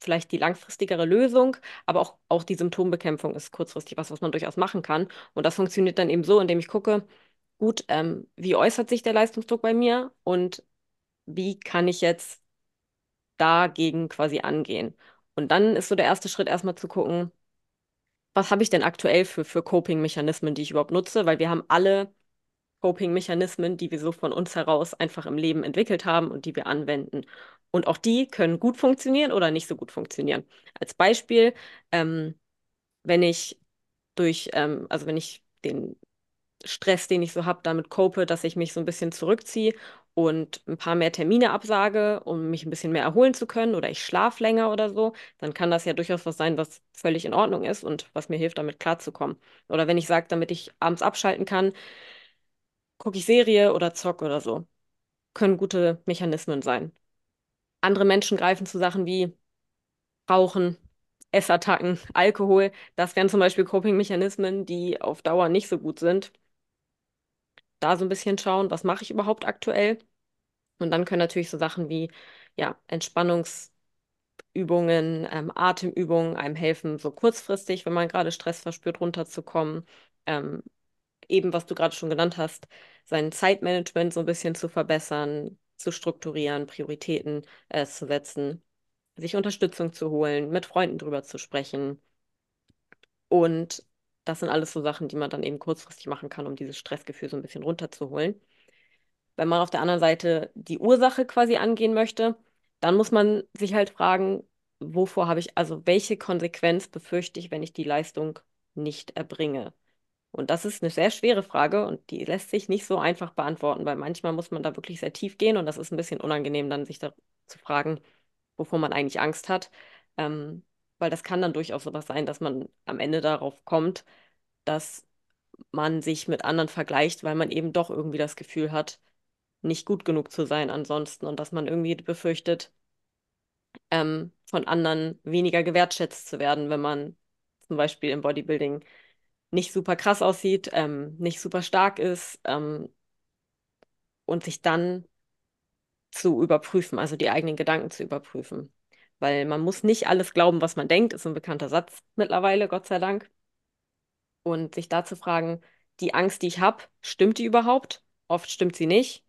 vielleicht die langfristigere Lösung, aber auch, auch die Symptombekämpfung ist kurzfristig was, was man durchaus machen kann. Und das funktioniert dann eben so, indem ich gucke, gut, ähm, wie äußert sich der Leistungsdruck bei mir und wie kann ich jetzt dagegen quasi angehen. Und dann ist so der erste Schritt erstmal zu gucken, was habe ich denn aktuell für, für Coping-Mechanismen, die ich überhaupt nutze, weil wir haben alle Coping-Mechanismen, die wir so von uns heraus einfach im Leben entwickelt haben und die wir anwenden. Und auch die können gut funktionieren oder nicht so gut funktionieren. Als Beispiel, ähm, wenn ich durch, ähm, also wenn ich den Stress, den ich so habe, damit cope, dass ich mich so ein bisschen zurückziehe und ein paar mehr Termine absage, um mich ein bisschen mehr erholen zu können oder ich schlafe länger oder so, dann kann das ja durchaus was sein, was völlig in Ordnung ist und was mir hilft, damit klarzukommen. Oder wenn ich sage, damit ich abends abschalten kann, gucke ich Serie oder zock oder so. Können gute Mechanismen sein. Andere Menschen greifen zu Sachen wie Rauchen, Essattacken, Alkohol. Das wären zum Beispiel Coping-Mechanismen, die auf Dauer nicht so gut sind. Da so ein bisschen schauen, was mache ich überhaupt aktuell? Und dann können natürlich so Sachen wie ja, Entspannungsübungen, ähm, Atemübungen einem helfen, so kurzfristig, wenn man gerade Stress verspürt, runterzukommen. Ähm, eben, was du gerade schon genannt hast, sein Zeitmanagement so ein bisschen zu verbessern, zu strukturieren, Prioritäten äh, zu setzen, sich Unterstützung zu holen, mit Freunden drüber zu sprechen. Und das sind alles so Sachen, die man dann eben kurzfristig machen kann, um dieses Stressgefühl so ein bisschen runterzuholen. Wenn man auf der anderen Seite die Ursache quasi angehen möchte, dann muss man sich halt fragen, wovor habe ich, also welche Konsequenz befürchte ich, wenn ich die Leistung nicht erbringe? Und das ist eine sehr schwere Frage und die lässt sich nicht so einfach beantworten, weil manchmal muss man da wirklich sehr tief gehen und das ist ein bisschen unangenehm, dann sich da zu fragen, wovor man eigentlich Angst hat. Ähm, weil das kann dann durchaus sowas sein, dass man am Ende darauf kommt, dass man sich mit anderen vergleicht, weil man eben doch irgendwie das Gefühl hat, nicht gut genug zu sein ansonsten und dass man irgendwie befürchtet, ähm, von anderen weniger gewertschätzt zu werden, wenn man zum Beispiel im Bodybuilding nicht super krass aussieht, ähm, nicht super stark ist ähm, und sich dann zu überprüfen, also die eigenen Gedanken zu überprüfen. Weil man muss nicht alles glauben, was man denkt, ist ein bekannter Satz mittlerweile, Gott sei Dank. Und sich da zu fragen, die Angst, die ich habe, stimmt die überhaupt? Oft stimmt sie nicht.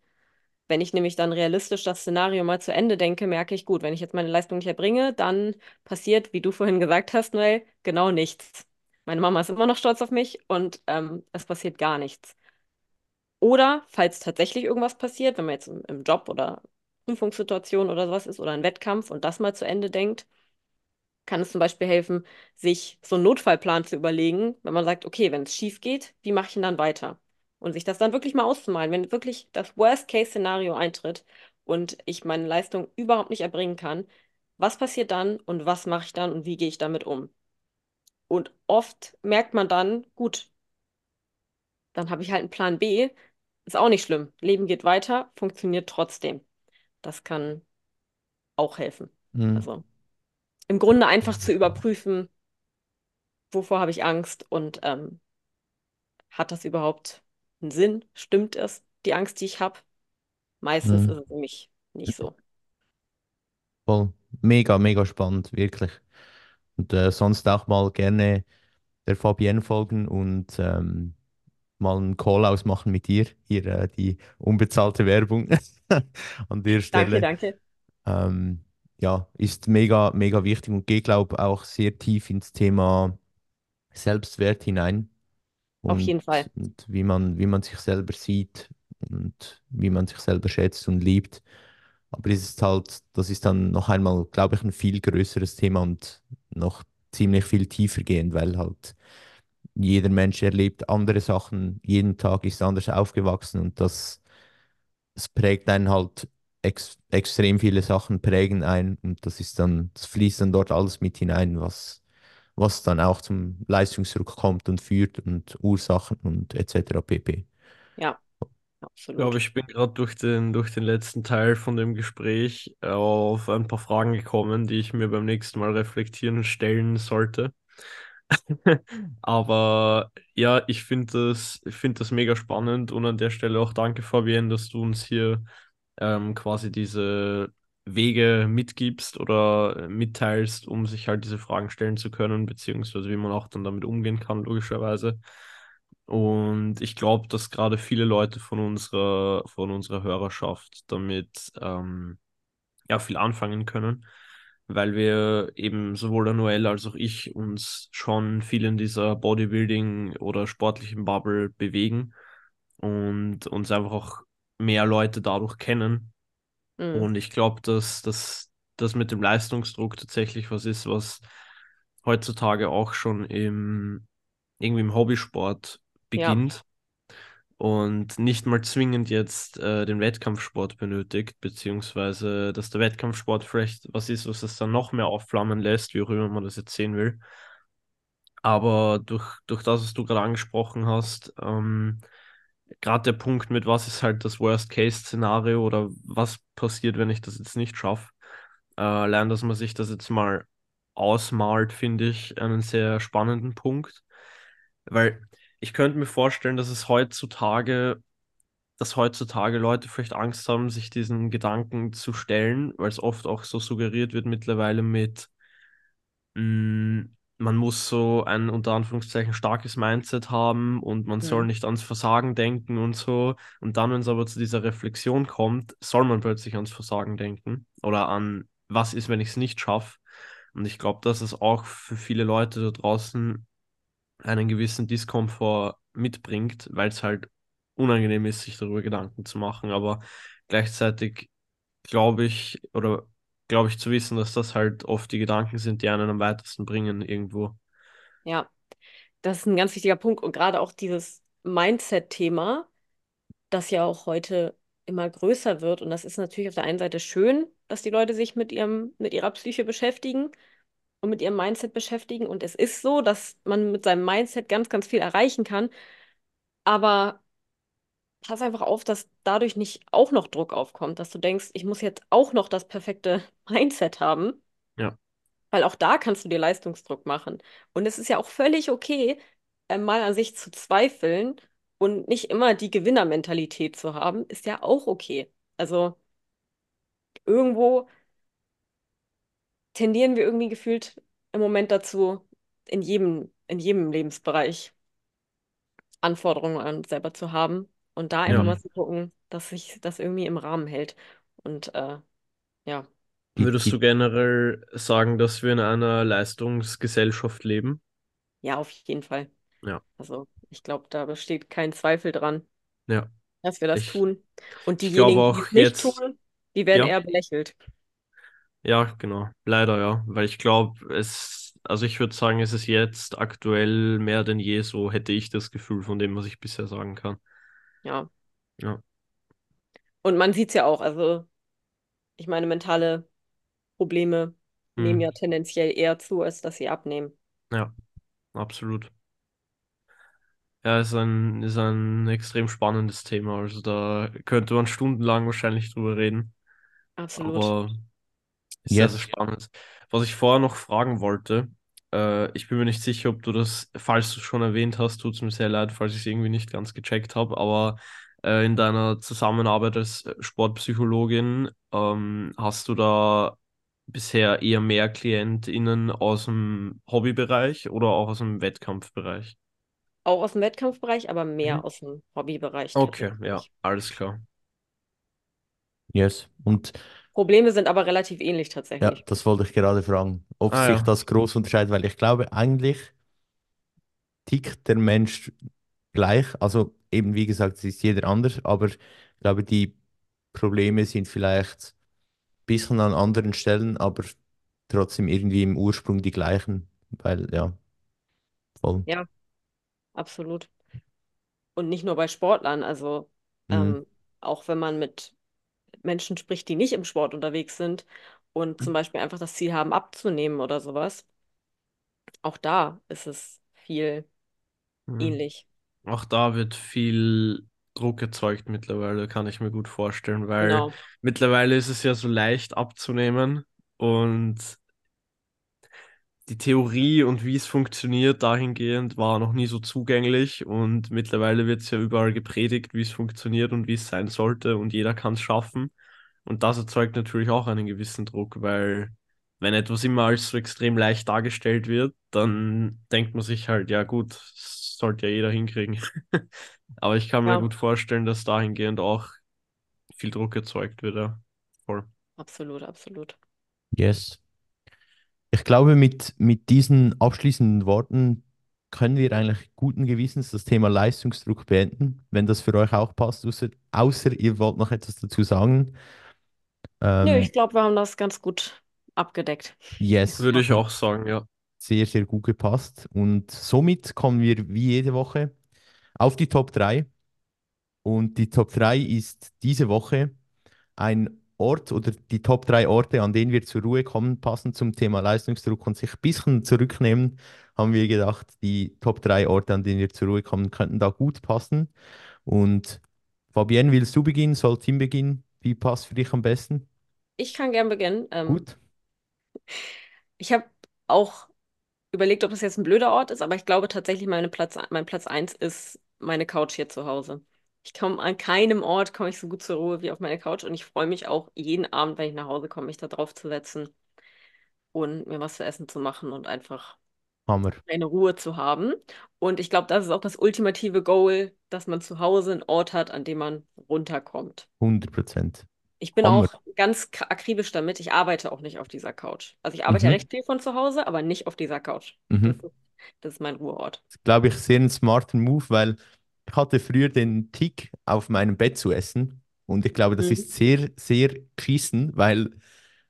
Wenn ich nämlich dann realistisch das Szenario mal zu Ende denke, merke ich, gut, wenn ich jetzt meine Leistung nicht erbringe, dann passiert, wie du vorhin gesagt hast, Noel, genau nichts. Meine Mama ist immer noch stolz auf mich und ähm, es passiert gar nichts. Oder falls tatsächlich irgendwas passiert, wenn man jetzt im, im Job oder Prüfungssituation oder sowas ist oder ein Wettkampf und das mal zu Ende denkt, kann es zum Beispiel helfen, sich so einen Notfallplan zu überlegen, wenn man sagt, okay, wenn es schief geht, wie mache ich denn dann weiter? Und sich das dann wirklich mal auszumalen, wenn wirklich das Worst-Case-Szenario eintritt und ich meine Leistung überhaupt nicht erbringen kann, was passiert dann und was mache ich dann und wie gehe ich damit um? Und oft merkt man dann, gut, dann habe ich halt einen Plan B, ist auch nicht schlimm. Leben geht weiter, funktioniert trotzdem. Das kann auch helfen. Mhm. Also im Grunde einfach zu überprüfen, wovor habe ich Angst und ähm, hat das überhaupt einen Sinn? Stimmt es, die Angst, die ich habe? Meistens Mhm. ist es nämlich nicht so. Voll. Mega, mega spannend, wirklich. Und äh, sonst auch mal gerne der Fabienne folgen und ähm, mal einen Call ausmachen mit ihr. Hier äh, die unbezahlte Werbung an der Danke, Stelle. danke. Ähm, ja, ist mega, mega wichtig und geht, glaube auch sehr tief ins Thema Selbstwert hinein Auf jeden und, Fall. und wie man, wie man sich selber sieht und wie man sich selber schätzt und liebt. Aber das ist halt, das ist dann noch einmal, glaube ich, ein viel größeres Thema und noch ziemlich viel tiefer gehend, weil halt jeder Mensch erlebt andere Sachen, jeden Tag ist anders aufgewachsen und das, das prägt einen halt ex extrem viele Sachen prägen ein und das ist dann, das fließt dann dort alles mit hinein, was, was dann auch zum Leistungsdruck kommt und führt und Ursachen und etc. pp. Ja, Ich glaube, absolut. ich bin gerade durch den, durch den letzten Teil von dem Gespräch auf ein paar Fragen gekommen, die ich mir beim nächsten Mal reflektieren stellen sollte. Aber ja, ich finde das, find das mega spannend und an der Stelle auch danke, Fabienne, dass du uns hier ähm, quasi diese Wege mitgibst oder äh, mitteilst, um sich halt diese Fragen stellen zu können, beziehungsweise wie man auch dann damit umgehen kann, logischerweise. Und ich glaube, dass gerade viele Leute von unserer, von unserer Hörerschaft damit ähm, ja viel anfangen können, weil wir eben sowohl der Noel als auch ich uns schon viel in dieser Bodybuilding oder sportlichen Bubble bewegen und uns einfach auch mehr Leute dadurch kennen. Mhm. Und ich glaube, dass dass das mit dem Leistungsdruck tatsächlich was ist, was heutzutage auch schon im irgendwie im Hobbysport Ja, beginnt und nicht mal zwingend jetzt äh, den Wettkampfsport benötigt, beziehungsweise dass der Wettkampfsport vielleicht was ist, was es dann noch mehr aufflammen lässt, wie auch immer man das jetzt sehen will. Aber durch, durch das, was du gerade angesprochen hast, ähm, gerade der Punkt mit, was ist halt das Worst-Case-Szenario oder was passiert, wenn ich das jetzt nicht schaffe, äh, allein, dass man sich das jetzt mal ausmalt, finde ich einen sehr spannenden Punkt. Weil ich könnte mir vorstellen, dass es heutzutage, dass heutzutage Leute vielleicht Angst haben, sich diesen Gedanken zu stellen, weil es oft auch so suggeriert wird mittlerweile mit, mh, man muss so ein unter Anführungszeichen starkes Mindset haben und man soll mhm. nicht ans Versagen denken und so. Und dann, wenn es aber zu dieser Reflexion kommt, soll man plötzlich ans Versagen denken oder an, was ist, wenn ich es nicht schaffe. Und ich glaube, dass es auch für viele Leute da draußen einen gewissen Diskomfort mitbringt, weil es halt unangenehm ist, sich darüber Gedanken zu machen. Aber gleichzeitig glaube ich, oder glaube ich zu wissen, dass das halt oft die Gedanken sind, die einen am weitesten bringen irgendwo. Ja, das ist ein ganz wichtiger Punkt. Und gerade auch dieses Mindset-Thema, das ja auch heute immer größer wird. Und das ist natürlich auf der einen Seite schön, dass die Leute sich mit ihrem, mit ihrer Psyche beschäftigen und mit ihrem Mindset beschäftigen. Und es ist so, dass man mit seinem Mindset ganz, ganz viel erreichen kann. Aber pass einfach auf, dass dadurch nicht auch noch Druck aufkommt, dass du denkst, ich muss jetzt auch noch das perfekte Mindset haben. Ja. Weil auch da kannst du dir Leistungsdruck machen. Und es ist ja auch völlig okay, äh, mal an sich zu zweifeln und nicht immer die Gewinnermentalität zu haben, ist ja auch okay. Also irgendwo tendieren wir irgendwie gefühlt im Moment dazu, in jedem, in jedem Lebensbereich Anforderungen an uns selber zu haben und da einfach Ja. mal zu gucken, dass sich das irgendwie im Rahmen hält. Und äh, ja, Würdest du generell sagen, dass wir in einer Leistungsgesellschaft leben? ja, auf jeden Fall. Ja. Also ich glaube, da besteht kein Zweifel dran, Ja. dass wir das Ich, tun. Und diejenigen, die auch es nicht jetzt, tun, die werden ja, eher belächelt. Ja, genau. Leider ja. Weil ich glaube, es, also ich würde sagen, es ist jetzt aktuell mehr denn je so, hätte ich das Gefühl von dem, was ich bisher sagen kann. Ja. Ja. Und man sieht es ja auch, also ich meine, mentale Probleme nehmen Hm. ja tendenziell eher zu, als dass sie abnehmen. Ja, absolut. Ja, ist ein, ist ein extrem spannendes Thema. Also da könnte man stundenlang wahrscheinlich drüber reden. Absolut. Aber ist sehr, sehr yes, spannend. Was ich vorher noch fragen wollte, äh, ich bin mir nicht sicher, ob du das, falls du es schon erwähnt hast, tut es mir sehr leid, falls ich es irgendwie nicht ganz gecheckt habe, aber äh, in deiner Zusammenarbeit als Sportpsychologin, ähm, hast du da bisher eher mehr KlientInnen aus dem Hobbybereich oder auch aus dem Wettkampfbereich? Auch aus dem Wettkampfbereich, aber mehr Mhm. aus dem Hobbybereich Okay, ja, alles klar. yes. Und Probleme sind aber relativ ähnlich ja, tatsächlich. das wollte ich gerade fragen, ob Ah sich ja. das groß unterscheidet, weil ich glaube, eigentlich tickt der Mensch gleich. Also eben, wie gesagt, es ist jeder anders, aber ich glaube, die Probleme sind vielleicht ein bisschen an anderen Stellen, aber trotzdem irgendwie im Ursprung die gleichen, weil ja, voll. Ja, absolut. Und nicht nur bei Sportlern, also Mhm. ähm, auch wenn man mit Menschen spricht, die nicht im Sport unterwegs sind und zum Beispiel einfach das Ziel haben, abzunehmen oder sowas, auch da ist es viel Mhm. ähnlich. Auch da wird viel Druck erzeugt mittlerweile, kann ich mir gut vorstellen, weil Genau. mittlerweile ist es ja so leicht abzunehmen und die Theorie und wie es funktioniert dahingehend war noch nie so zugänglich und mittlerweile wird es ja überall gepredigt, wie es funktioniert und wie es sein sollte und jeder kann es schaffen. Und das erzeugt natürlich auch einen gewissen Druck, weil wenn etwas immer als so extrem leicht dargestellt wird, dann denkt man sich halt, ja gut, das sollte ja jeder hinkriegen. Aber ich kann mir Ja, gut vorstellen, dass dahingehend auch viel Druck erzeugt wird, ja. Voll. absolut, absolut. Yes. Ich glaube, mit, mit diesen abschließenden Worten können wir eigentlich guten Gewissens das Thema Leistungsdruck beenden, wenn das für euch auch passt, außer, außer ihr wollt noch etwas dazu sagen. Nö, Ähm, ich glaube, wir haben das ganz gut abgedeckt. yes, Würde ich auch sagen, ja. sehr, sehr gut gepasst. Und somit kommen wir wie jede Woche auf die Top 3. Und die Top 3 ist diese Woche ein Ort oder die Top 3 Orte, an denen wir zur Ruhe kommen, passend zum Thema Leistungsdruck und sich ein bisschen zurücknehmen, haben wir gedacht, die Top 3 Orte, an denen wir zur Ruhe kommen, könnten da gut passen. Und Fabienne, willst du beginnen? Soll Tim beginnen? Wie passt für dich am besten? Ich kann gern beginnen. Ähm, Gut. ich habe auch überlegt, ob das jetzt ein blöder Ort ist, aber ich glaube tatsächlich, meine Platz, mein Platz 1 ist meine Couch hier zu Hause. Ich komme an keinem Ort, komme ich so gut zur Ruhe wie auf meine Couch und ich freue mich auch jeden Abend, wenn ich nach Hause komme, mich da drauf zu setzen und mir was zu essen zu machen und einfach Hammer. eine Ruhe zu haben. Und ich glaube, das ist auch das ultimative Goal, dass man zu Hause einen Ort hat, an dem man runterkommt. 100 Prozent. Ich bin Hammer. auch ganz akribisch damit. Ich arbeite auch nicht auf dieser Couch. Also ich arbeite ja Mhm. recht viel von zu Hause, aber nicht auf dieser Couch. Mhm. Das ist, das ist mein Ruheort. Das glaube ich, sehr ein smarter Move, weil ich hatte früher den Tick, auf meinem Bett zu essen. Und ich glaube, das Mhm. ist sehr, sehr geschissen, weil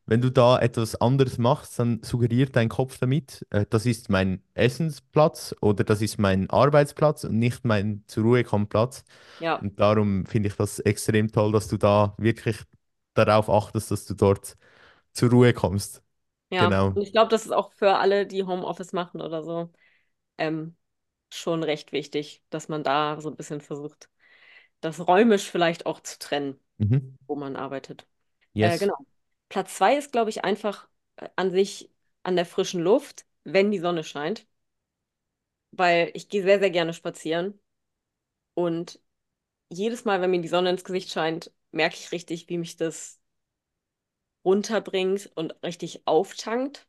wenn du da etwas anderes machst, dann suggeriert dein Kopf damit, äh, das ist mein Essensplatz oder das ist mein Arbeitsplatz und nicht mein zur Ruhe kommen Platz. Ja, Und darum finde ich das extrem toll, dass du da wirklich darauf achtest, dass du dort zur Ruhe kommst. ja. Genau. Und ich glaube, das ist auch für alle, die Homeoffice machen oder so, ähm, schon recht wichtig, dass man da so ein bisschen versucht, das räumisch vielleicht auch zu trennen, Mhm. wo man arbeitet. Äh, Yes. genau. Platz zwei ist, glaube ich, einfach äh, an sich an der frischen Luft, wenn die Sonne scheint. Weil ich gehe sehr, sehr gerne spazieren. Und jedes Mal, wenn mir die Sonne ins Gesicht scheint, merke ich richtig, wie mich das runterbringt und richtig auftankt.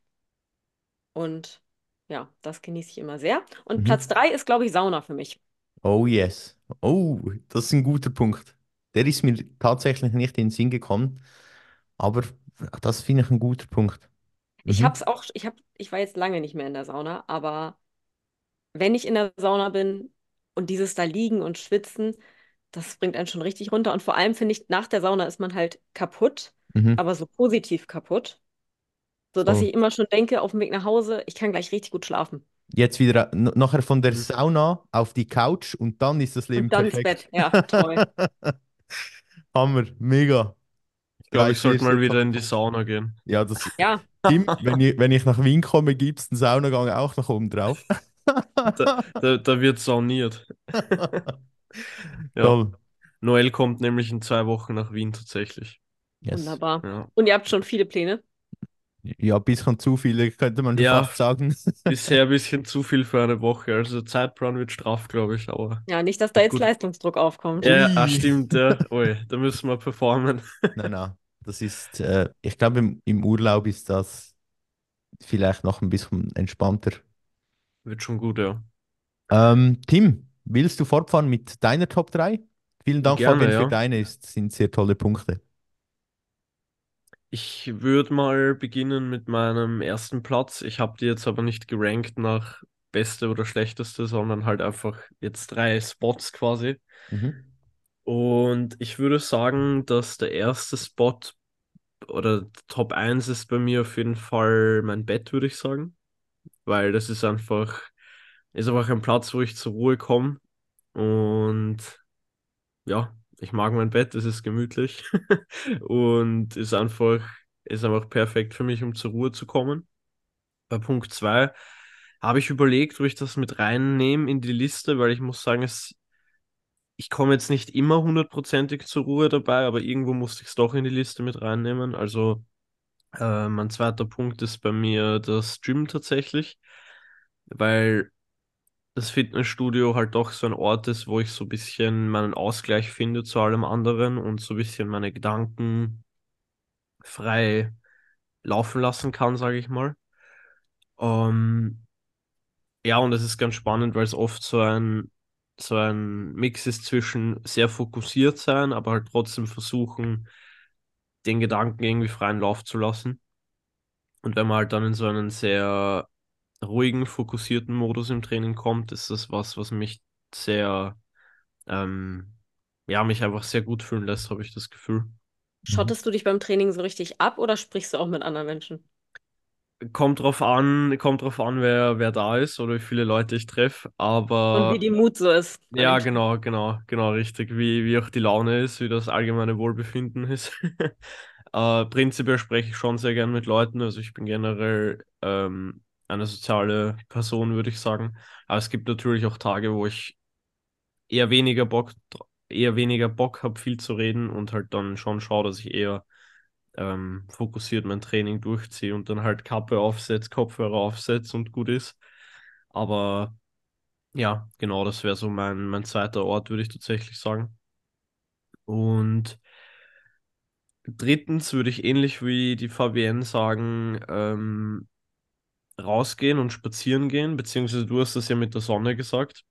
Und ja, das genieße ich immer sehr. Und Mhm. Platz drei ist, glaube ich, Sauna für mich. Oh yes. Oh, das ist ein guter Punkt. Der ist mir tatsächlich nicht in den Sinn gekommen, aber das finde ich ein guter Punkt. Ich Mhm. habe es auch, ich hab, ich war jetzt lange nicht mehr in der Sauna, aber wenn ich in der Sauna bin und dieses da liegen und schwitzen, das bringt einen schon richtig runter. Und vor allem finde ich, nach der Sauna ist man halt kaputt, Mhm. aber so positiv kaputt, sodass Voll. ich immer schon denke, auf dem Weg nach Hause, ich kann gleich richtig gut schlafen. Jetzt wieder nachher von der Mhm. Sauna auf die Couch und dann ist das Leben Und dann ins perfekt. Bett. Ja, toll. Hammer, mega. Ich glaube, ich sollte mal wieder in die. Sauna gehen. Ja, das, Ja, Tim, wenn ich, wenn ich nach Wien komme, gibt es einen Saunagang auch noch oben drauf. Da, da, da wird sauniert. Ja. Toll. Noel kommt nämlich in zwei Wochen nach Wien tatsächlich. Yes. wunderbar. Ja. Und ihr habt schon viele Pläne? Ja, ein bisschen zu viele, könnte man Ja. fast sagen. Bisher ein bisschen zu viel für eine Woche. Also der Zeitplan wird straff, glaube ich, aber. Ja, nicht, dass da jetzt Gut. Leistungsdruck aufkommt. Ja, ah, stimmt, ja. Ui, da müssen wir performen. Nein, nein. Das ist, äh, ich glaube, im, im Urlaub ist das vielleicht noch ein bisschen entspannter. Wird schon gut, ja. Ähm, Tim, willst du fortfahren mit deiner Top 3? Vielen Dank, Gerne, Fabian, für ja. deine. Es sind sehr tolle Punkte. Ich würde mal beginnen mit meinem ersten Platz. Ich habe die jetzt aber nicht gerankt nach beste oder schlechteste, sondern halt einfach jetzt drei Spots quasi. Mhm. Und ich würde sagen, dass der erste Spot oder Top 1 ist bei mir auf jeden Fall mein Bett, würde ich sagen. Weil das ist einfach, ist einfach ein Platz, wo ich zur Ruhe komme. Und ja, ich mag mein Bett, es ist gemütlich und ist einfach, ist einfach perfekt für mich, um zur Ruhe zu kommen. Bei Punkt 2 habe ich überlegt, ob ich das mit reinnehme in die Liste, weil ich muss sagen, es, ich komme jetzt nicht immer hundertprozentig zur Ruhe dabei, aber irgendwo musste ich es doch in die Liste mit reinnehmen. Also äh, mein zweiter Punkt ist bei mir das Gym tatsächlich, weil das Fitnessstudio halt doch so ein Ort ist, wo ich so ein bisschen meinen Ausgleich finde zu allem anderen und so ein bisschen meine Gedanken frei laufen lassen kann, sage ich mal. Ähm, ja, und es ist ganz spannend, weil es oft so ein, so ein Mix ist zwischen sehr fokussiert sein, aber halt trotzdem versuchen, den Gedanken irgendwie freien Lauf zu lassen. Und wenn man halt dann in so einen sehr ruhigen, fokussierten Modus im Training kommt, ist das was, was mich sehr, ähm, ja, mich einfach sehr gut fühlen lässt, habe ich das Gefühl. Schottest du dich beim Training so richtig ab oder sprichst du auch mit anderen Menschen? kommt drauf an, kommt drauf an, wer, wer da ist oder wie viele Leute ich treffe. Und wie Aber die Mut so ist. ja, genau, genau, genau, richtig. Wie, wie auch die Laune ist, wie das allgemeine Wohlbefinden ist. Äh, prinzipiell spreche ich schon sehr gern mit Leuten. Also ich bin generell ähm, eine soziale Person, würde ich sagen. Aber es gibt natürlich auch Tage, wo ich eher weniger Bock, eher weniger Bock habe, viel zu reden und halt dann schon schaue, dass ich eher ähm, fokussiert mein Training durchziehe und dann halt Kappe aufsetze, Kopfhörer aufsetze und gut ist. Aber ja, genau, das wäre so mein, mein zweiter Ort, würde ich tatsächlich sagen. Und drittens würde ich ähnlich wie die Fabienne sagen, ähm, rausgehen und spazieren gehen, beziehungsweise du hast das ja mit der Sonne gesagt,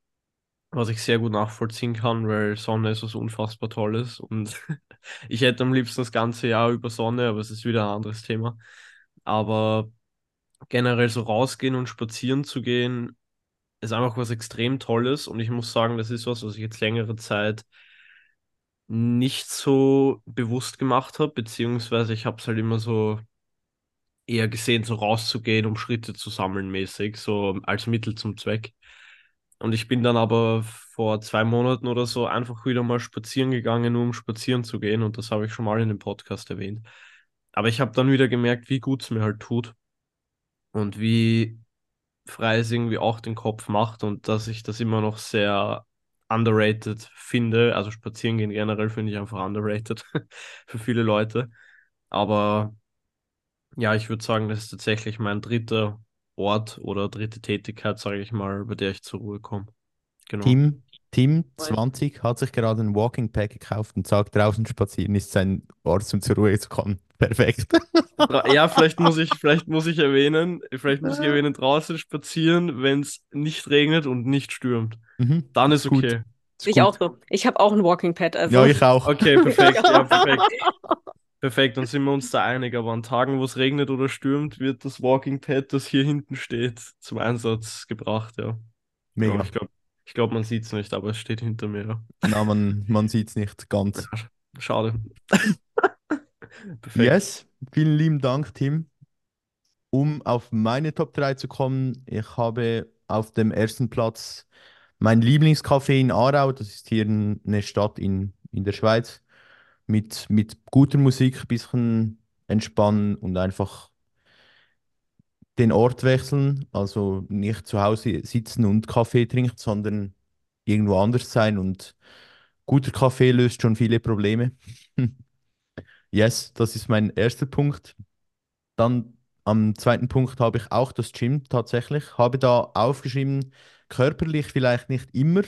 was ich sehr gut nachvollziehen kann, weil Sonne ist was unfassbar Tolles und ich hätte am liebsten das ganze Jahr über Sonne, aber es ist wieder ein anderes Thema. Aber generell so rausgehen und spazieren zu gehen, ist einfach was extrem Tolles und ich muss sagen, das ist was, was ich jetzt längere Zeit nicht so bewusst gemacht habe, beziehungsweise ich habe es halt immer so eher gesehen, so rauszugehen, um Schritte zu sammeln, mäßig, so als Mittel zum Zweck. Und ich bin dann aber vor zwei Monaten oder so einfach wieder mal spazieren gegangen, um spazieren zu gehen. Und das habe ich schon mal in dem Podcast erwähnt. Aber ich habe dann wieder gemerkt, wie gut es mir halt tut und wie frei es irgendwie auch den Kopf macht und dass ich das immer noch sehr underrated finde. Also spazieren gehen generell finde ich einfach underrated für viele Leute. Aber ja, ich würde sagen, das ist tatsächlich mein dritter Ort oder dritte Tätigkeit, sage ich mal, bei der ich zur Ruhe komme. Genau. Tim, Tim, Voll. 20, hat sich gerade ein Walking Pack gekauft und sagt, draußen spazieren ist sein Ort, um zur Ruhe zu kommen. Perfekt. Ja, vielleicht muss ich, vielleicht muss ich erwähnen, vielleicht muss ich erwähnen, draußen spazieren, wenn es nicht regnet und nicht stürmt. Mhm. Dann ist Gut. okay. Ist Ich gut. auch so. Ich habe auch ein Walking Pad. Also. Ja, ich auch. Okay, perfekt, ja, perfekt. Perfekt, dann sind wir uns da einig. Aber an Tagen, wo es regnet oder stürmt, wird das Walking Pad, das hier hinten steht, zum Einsatz gebracht, ja. Mega. ich glaube, ich glaub, man sieht es nicht, aber es steht hinter mir. Ja. Na, man, man sieht es nicht ganz. Schade. Perfekt. Yes, vielen lieben Dank, Tim. Um auf meine Top 3 zu kommen, ich habe auf dem ersten Platz mein Lieblingscafé in Aarau. Das ist hier eine Stadt in, in der Schweiz mit, mit guter Musik, bisschen entspannen und einfach den Ort wechseln. Also nicht zu Hause sitzen und Kaffee trinken, sondern irgendwo anders sein. Und guter Kaffee löst schon viele Probleme. Yes, das ist mein erster Punkt. Dann am zweiten Punkt habe ich auch das Gym tatsächlich. Habe da aufgeschrieben, körperlich vielleicht nicht immer,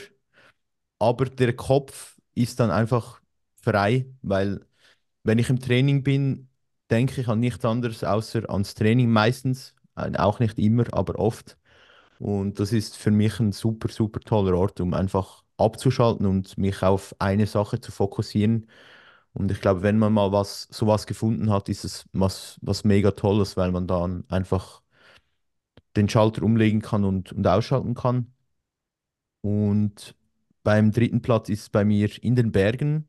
aber der Kopf ist dann einfach frei, weil wenn ich im Training bin, denke ich an nichts anderes außer ans Training meistens. Äh, Auch nicht immer, aber oft. Und das ist für mich ein super, super toller Ort, um einfach abzuschalten und mich auf eine Sache zu fokussieren. Und ich glaube, wenn man mal was, sowas gefunden hat, ist es was, was mega Tolles, weil man dann einfach den Schalter umlegen kann und, und ausschalten kann. Und beim dritten Platz ist es bei mir in den Bergen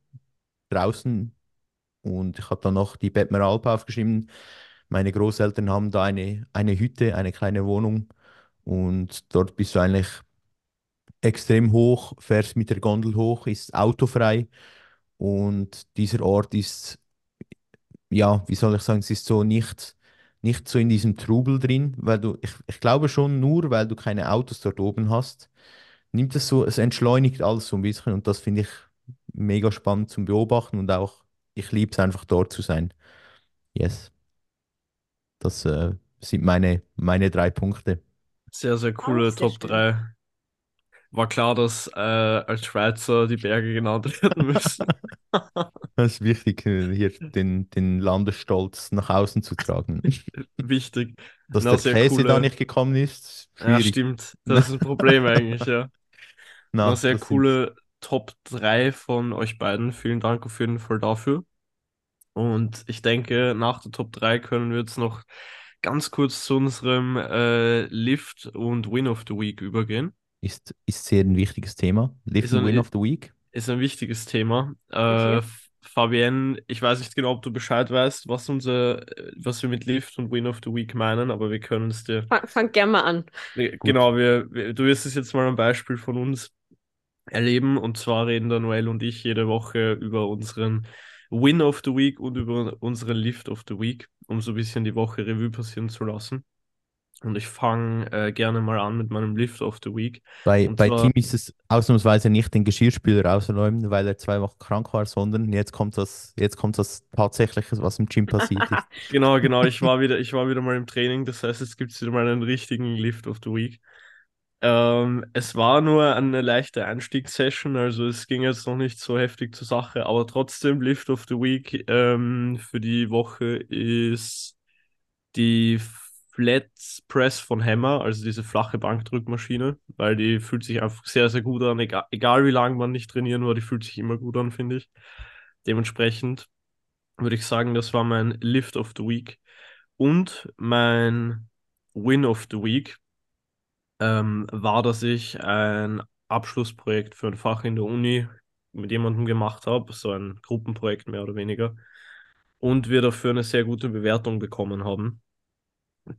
draußen. Und ich habe dann noch die Bettmer Alp aufgeschrieben. Meine Großeltern haben da eine, eine Hütte, eine kleine Wohnung. Und dort bist du eigentlich extrem hoch, fährst mit der Gondel hoch, ist autofrei. Und dieser Ort ist, ja, wie soll ich sagen, es ist so nicht, nicht so in diesem Trubel drin, weil du, ich, ich glaube schon, nur weil du keine Autos dort oben hast, nimmt es so, es entschleunigt alles so ein bisschen und das finde ich mega spannend zum Beobachten und auch, ich liebe es einfach dort zu sein. Yes. Das äh, sind meine, meine drei Punkte. Sehr, sehr coole sehr Top schön. 3. War klar, dass äh, als Schweizer die Berge genannt werden müssen. Das ist wichtig, äh, hier den, den Landesstolz nach außen zu tragen. Wichtig. Dass Na, der Käse da coole- nicht gekommen ist, Ja, schwierig. stimmt. Das ist ein Problem eigentlich, ja. Na, Na, sehr coole Top 3 von euch beiden. Vielen Dank auf jeden Fall dafür. Und ich denke, nach der Top 3 können wir jetzt noch ganz kurz zu unserem äh, Lift und Win of the Week übergehen. Ist, ist sehr ein wichtiges Thema. And ein- Win of the Week. Ist ein wichtiges Thema. Äh, Okay. F- Fabienne, ich weiß nicht genau, ob du Bescheid weißt, was unser, was wir mit Lift und Win of the Week meinen, aber wir können es dir. Fang, fang gerne mal an. Genau, wir, wir, du wirst es jetzt mal ein Beispiel von uns erleben. Und zwar reden da Noel und ich jede Woche über unseren Win of the Week und über unseren Lift of the Week, um so ein bisschen die Woche Revue passieren zu lassen. Und ich fange äh, gerne mal an mit meinem Lift of the Week. Bei, Und bei zwar- Tim ist es ausnahmsweise nicht den Geschirrspüler rausräumen, weil er zwei Wochen krank war, sondern jetzt kommt das, jetzt kommt das Tatsächliche, was im Gym passiert ist. Genau, genau. Ich war wieder, ich war wieder mal im Training. Das heißt, jetzt gibt es wieder mal einen richtigen Lift of the Week. Ähm, es war nur eine leichte Einstiegssession, also es ging jetzt noch nicht so heftig zur Sache, aber trotzdem Lift of the Week ähm, für die Woche ist die Flat Press von Hammer, also diese flache Bankdrückmaschine, weil die fühlt sich einfach sehr, sehr gut an, egal, egal wie lange man nicht trainieren war, die fühlt sich immer gut an, finde ich. Dementsprechend würde ich sagen, das war mein Lift of the Week. Und mein Win of the Week ähm, war, dass ich ein Abschlussprojekt für ein Fach in der Uni mit jemandem gemacht habe, so ein Gruppenprojekt mehr oder weniger, und wir dafür eine sehr gute Bewertung bekommen haben.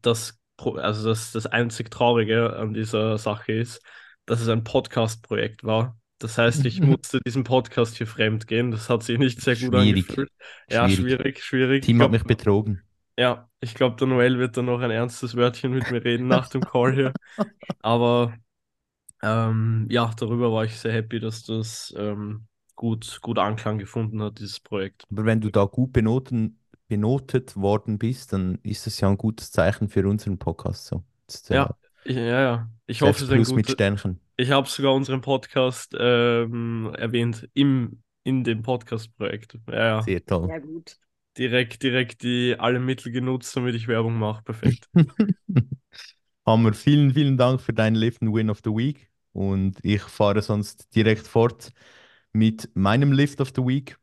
Das, also das, das einzig Traurige an dieser Sache ist, dass es ein Podcast-Projekt war. Das heißt, ich musste diesem Podcast hier fremd gehen. Das hat sich nicht sehr gut Schwierig. angefühlt. Ja, Schwierig. schwierig, schwierig. Ich hat mich betrogen. Ja, ich glaube, der Noel wird dann noch ein ernstes Wörtchen mit mir reden nach dem Call hier. Aber ähm, ja, darüber war ich sehr happy, dass das ähm, gut, gut Anklang gefunden hat, dieses Projekt. Aber wenn du da gut benoten, benotet worden bist, dann ist das ja ein gutes Zeichen für unseren Podcast. So. Ja, ich, ja, ja. Ich hoffe, es ist ein Plus mit. Sternchen. Ich habe sogar unseren Podcast ähm, erwähnt im, in dem Podcast-Projekt. Ja, ja. Sehr toll. Ja, gut. Direkt, direkt die alle Mittel genutzt, damit ich Werbung mache. Perfekt. Hammer, vielen, vielen Dank für deinen Lift and Win of the Week. Und ich fahre sonst direkt fort mit meinem Lift of the Week.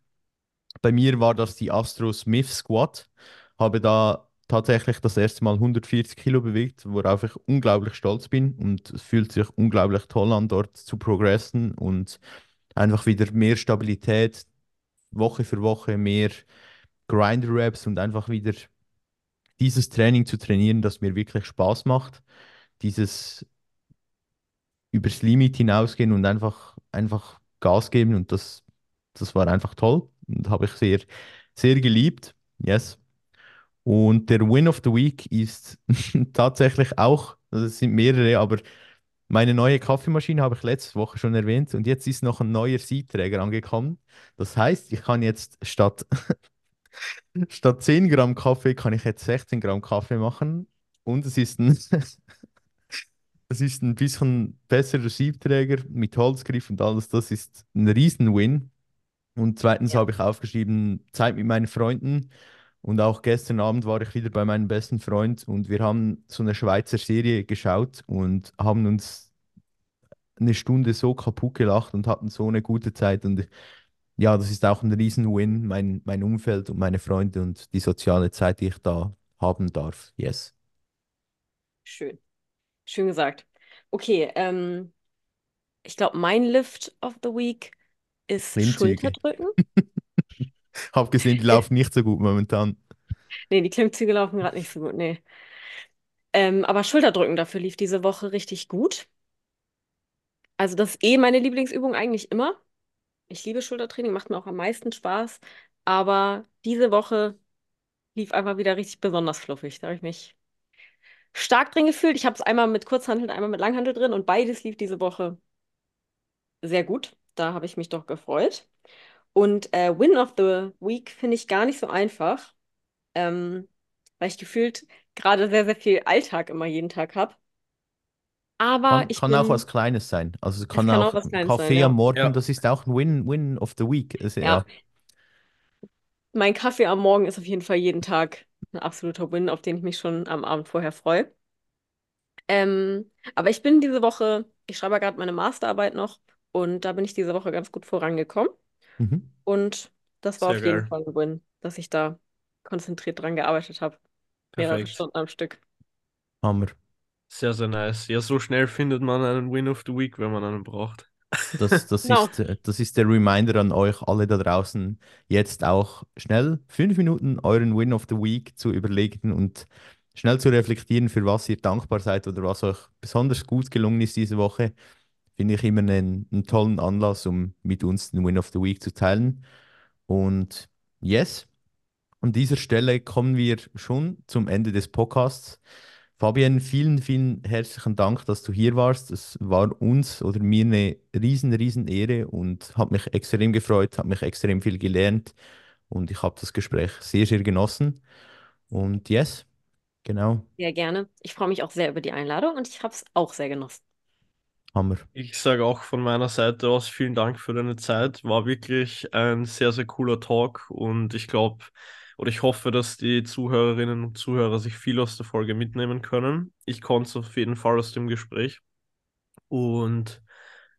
Bei mir war das die Astro Smith Squat. Habe da tatsächlich das erste Mal 140 Kilo bewegt, worauf ich unglaublich stolz bin. Und es fühlt sich unglaublich toll an, dort zu progressen und einfach wieder mehr Stabilität, Woche für Woche mehr Grind-Reps und einfach wieder dieses Training zu trainieren, das mir wirklich Spaß macht. Dieses übers Limit hinausgehen und einfach, einfach Gas geben und das, das war einfach toll und habe ich sehr, sehr geliebt. Yes. Und der Win of the Week ist tatsächlich auch, also es sind mehrere, aber meine neue Kaffeemaschine habe ich letzte Woche schon erwähnt und jetzt ist noch ein neuer Siebträger angekommen. Das heißt, ich kann jetzt statt, statt 10 Gramm Kaffee, kann ich jetzt 16 Gramm Kaffee machen und es ist ein, es ist ein bisschen besserer Siebträger mit Holzgriff und alles. Das ist ein Riesen-Win. Und zweitens Ja. habe ich aufgeschrieben, Zeit mit meinen Freunden. Und auch gestern Abend war ich wieder bei meinem besten Freund und wir haben so eine Schweizer Serie geschaut und haben uns eine Stunde so kaputt gelacht und hatten so eine gute Zeit. Und ja, das ist auch ein Riesen-Win, mein, mein Umfeld und meine Freunde und die soziale Zeit, die ich da haben darf. Yes. Schön. Schön gesagt. Okay, ähm, ich glaube, mein Lift of the Week ist Klimmzüge. Schulterdrücken. Hab gesehen, die laufen nicht so gut momentan. Nee, die Klimmzüge laufen gerade nicht so gut, nee. Ähm, aber Schulterdrücken dafür lief diese Woche richtig gut. Also das ist eh meine Lieblingsübung eigentlich immer. Ich liebe Schultertraining, macht mir auch am meisten Spaß. Aber diese Woche lief einfach wieder richtig besonders fluffig. Da habe ich mich stark drin gefühlt. Ich habe es einmal mit Kurzhanteln, einmal mit Langhantel drin und beides lief diese Woche sehr gut. Da habe ich mich doch gefreut. Und äh, Win of the Week finde ich gar nicht so einfach, ähm, weil ich gefühlt gerade sehr, sehr viel Alltag immer jeden Tag habe. Aber Kann, ich kann auch bin, was Kleines sein. Also es kann kann auch auch was Kleines Kaffee sein, ja. am Morgen, Ja. das ist auch ein Win, Win of the Week. Also, ja, ja. mein Kaffee am Morgen ist auf jeden Fall jeden Tag ein absoluter Win, auf den ich mich schon am Abend vorher freue. Ähm, aber ich bin diese Woche, ich schreibe ja gerade meine Masterarbeit noch und da bin ich diese Woche ganz gut vorangekommen. Mhm. Und das war Sehr auf jeden geil. Fall ein Win, dass ich da konzentriert dran gearbeitet habe. Mehrere. Stunden am Stück. Hammer. Sehr, sehr nice. Ja, so schnell findet man einen Win of the Week, wenn man einen braucht. Das, das, Genau. ist, äh, das ist der Reminder an euch alle da draußen, jetzt auch schnell fünf Minuten euren Win of the Week zu überlegen und schnell zu reflektieren, für was ihr dankbar seid oder was euch besonders gut gelungen ist diese Woche. Finde ich immer einen, einen tollen Anlass, um mit uns den Win of the Week zu teilen. Und yes, an dieser Stelle kommen wir schon zum Ende des Podcasts. Fabian, vielen, vielen herzlichen Dank, dass du hier warst. Es war uns oder mir eine riesen, riesen Ehre und hat mich extrem gefreut, hat mich extrem viel gelernt und ich habe das Gespräch sehr, sehr genossen. Und yes, genau, Sehr gerne. Ich freue mich auch sehr über die Einladung und ich habe es auch sehr genossen. Hammer. Ich sage auch von meiner Seite aus vielen Dank für deine Zeit. War wirklich ein sehr, sehr cooler Talk und ich glaube oder ich hoffe, dass die Zuhörerinnen und Zuhörer sich viel aus der Folge mitnehmen können. Ich konnte es auf jeden Fall aus dem Gespräch und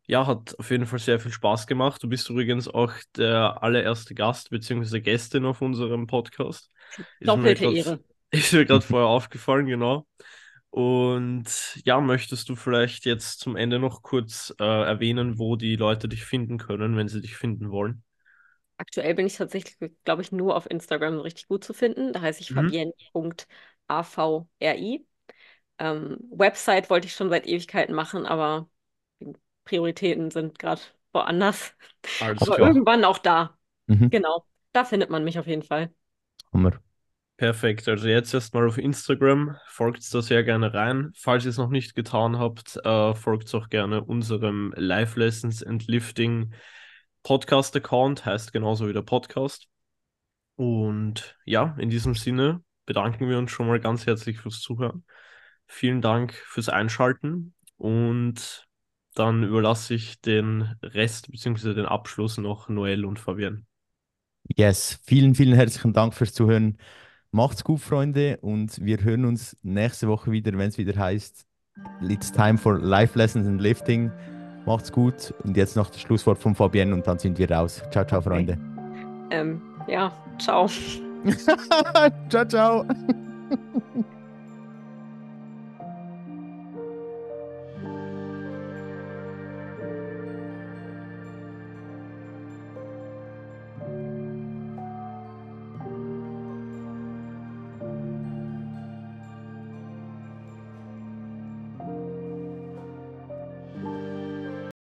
ja, hat auf jeden Fall sehr viel Spaß gemacht. Du bist übrigens auch der allererste Gast bzw. Gästin auf unserem Podcast. Doppelte Ehre. Ist mir gerade vorher aufgefallen, genau. Und ja, möchtest du vielleicht jetzt zum Ende noch kurz äh, erwähnen, wo die Leute dich finden können, wenn sie dich finden wollen? Aktuell bin ich tatsächlich, glaube ich, nur auf Instagram so richtig gut zu finden. Da heiße ich Mhm. fabienne.avri. Ähm, Website wollte ich schon seit Ewigkeiten machen, aber Prioritäten sind gerade woanders. Alles Aber klar. irgendwann auch da. Mhm. Genau. Da findet man mich auf jeden Fall. Hammer. Perfekt. Also jetzt erstmal auf Instagram. Folgt da sehr gerne rein. Falls ihr es noch nicht getan habt, äh, folgt auch gerne unserem Live Lessons and Lifting Podcast-Account. Heißt genauso wie der Podcast. Und ja, in diesem Sinne bedanken wir uns schon mal ganz herzlich fürs Zuhören. Vielen Dank fürs Einschalten und dann überlasse ich den Rest bzw. den Abschluss noch Noel und Fabian. Yes, vielen, vielen herzlichen Dank fürs Zuhören. Macht's gut, Freunde, und wir hören uns nächste Woche wieder, wenn es wieder heißt, It's time for Life Lessons and Lifting. Macht's gut und jetzt noch das Schlusswort von Fabienne und dann sind wir raus. Ciao, ciao, okay. Freunde. Ähm, ja, ciao. ciao, ciao.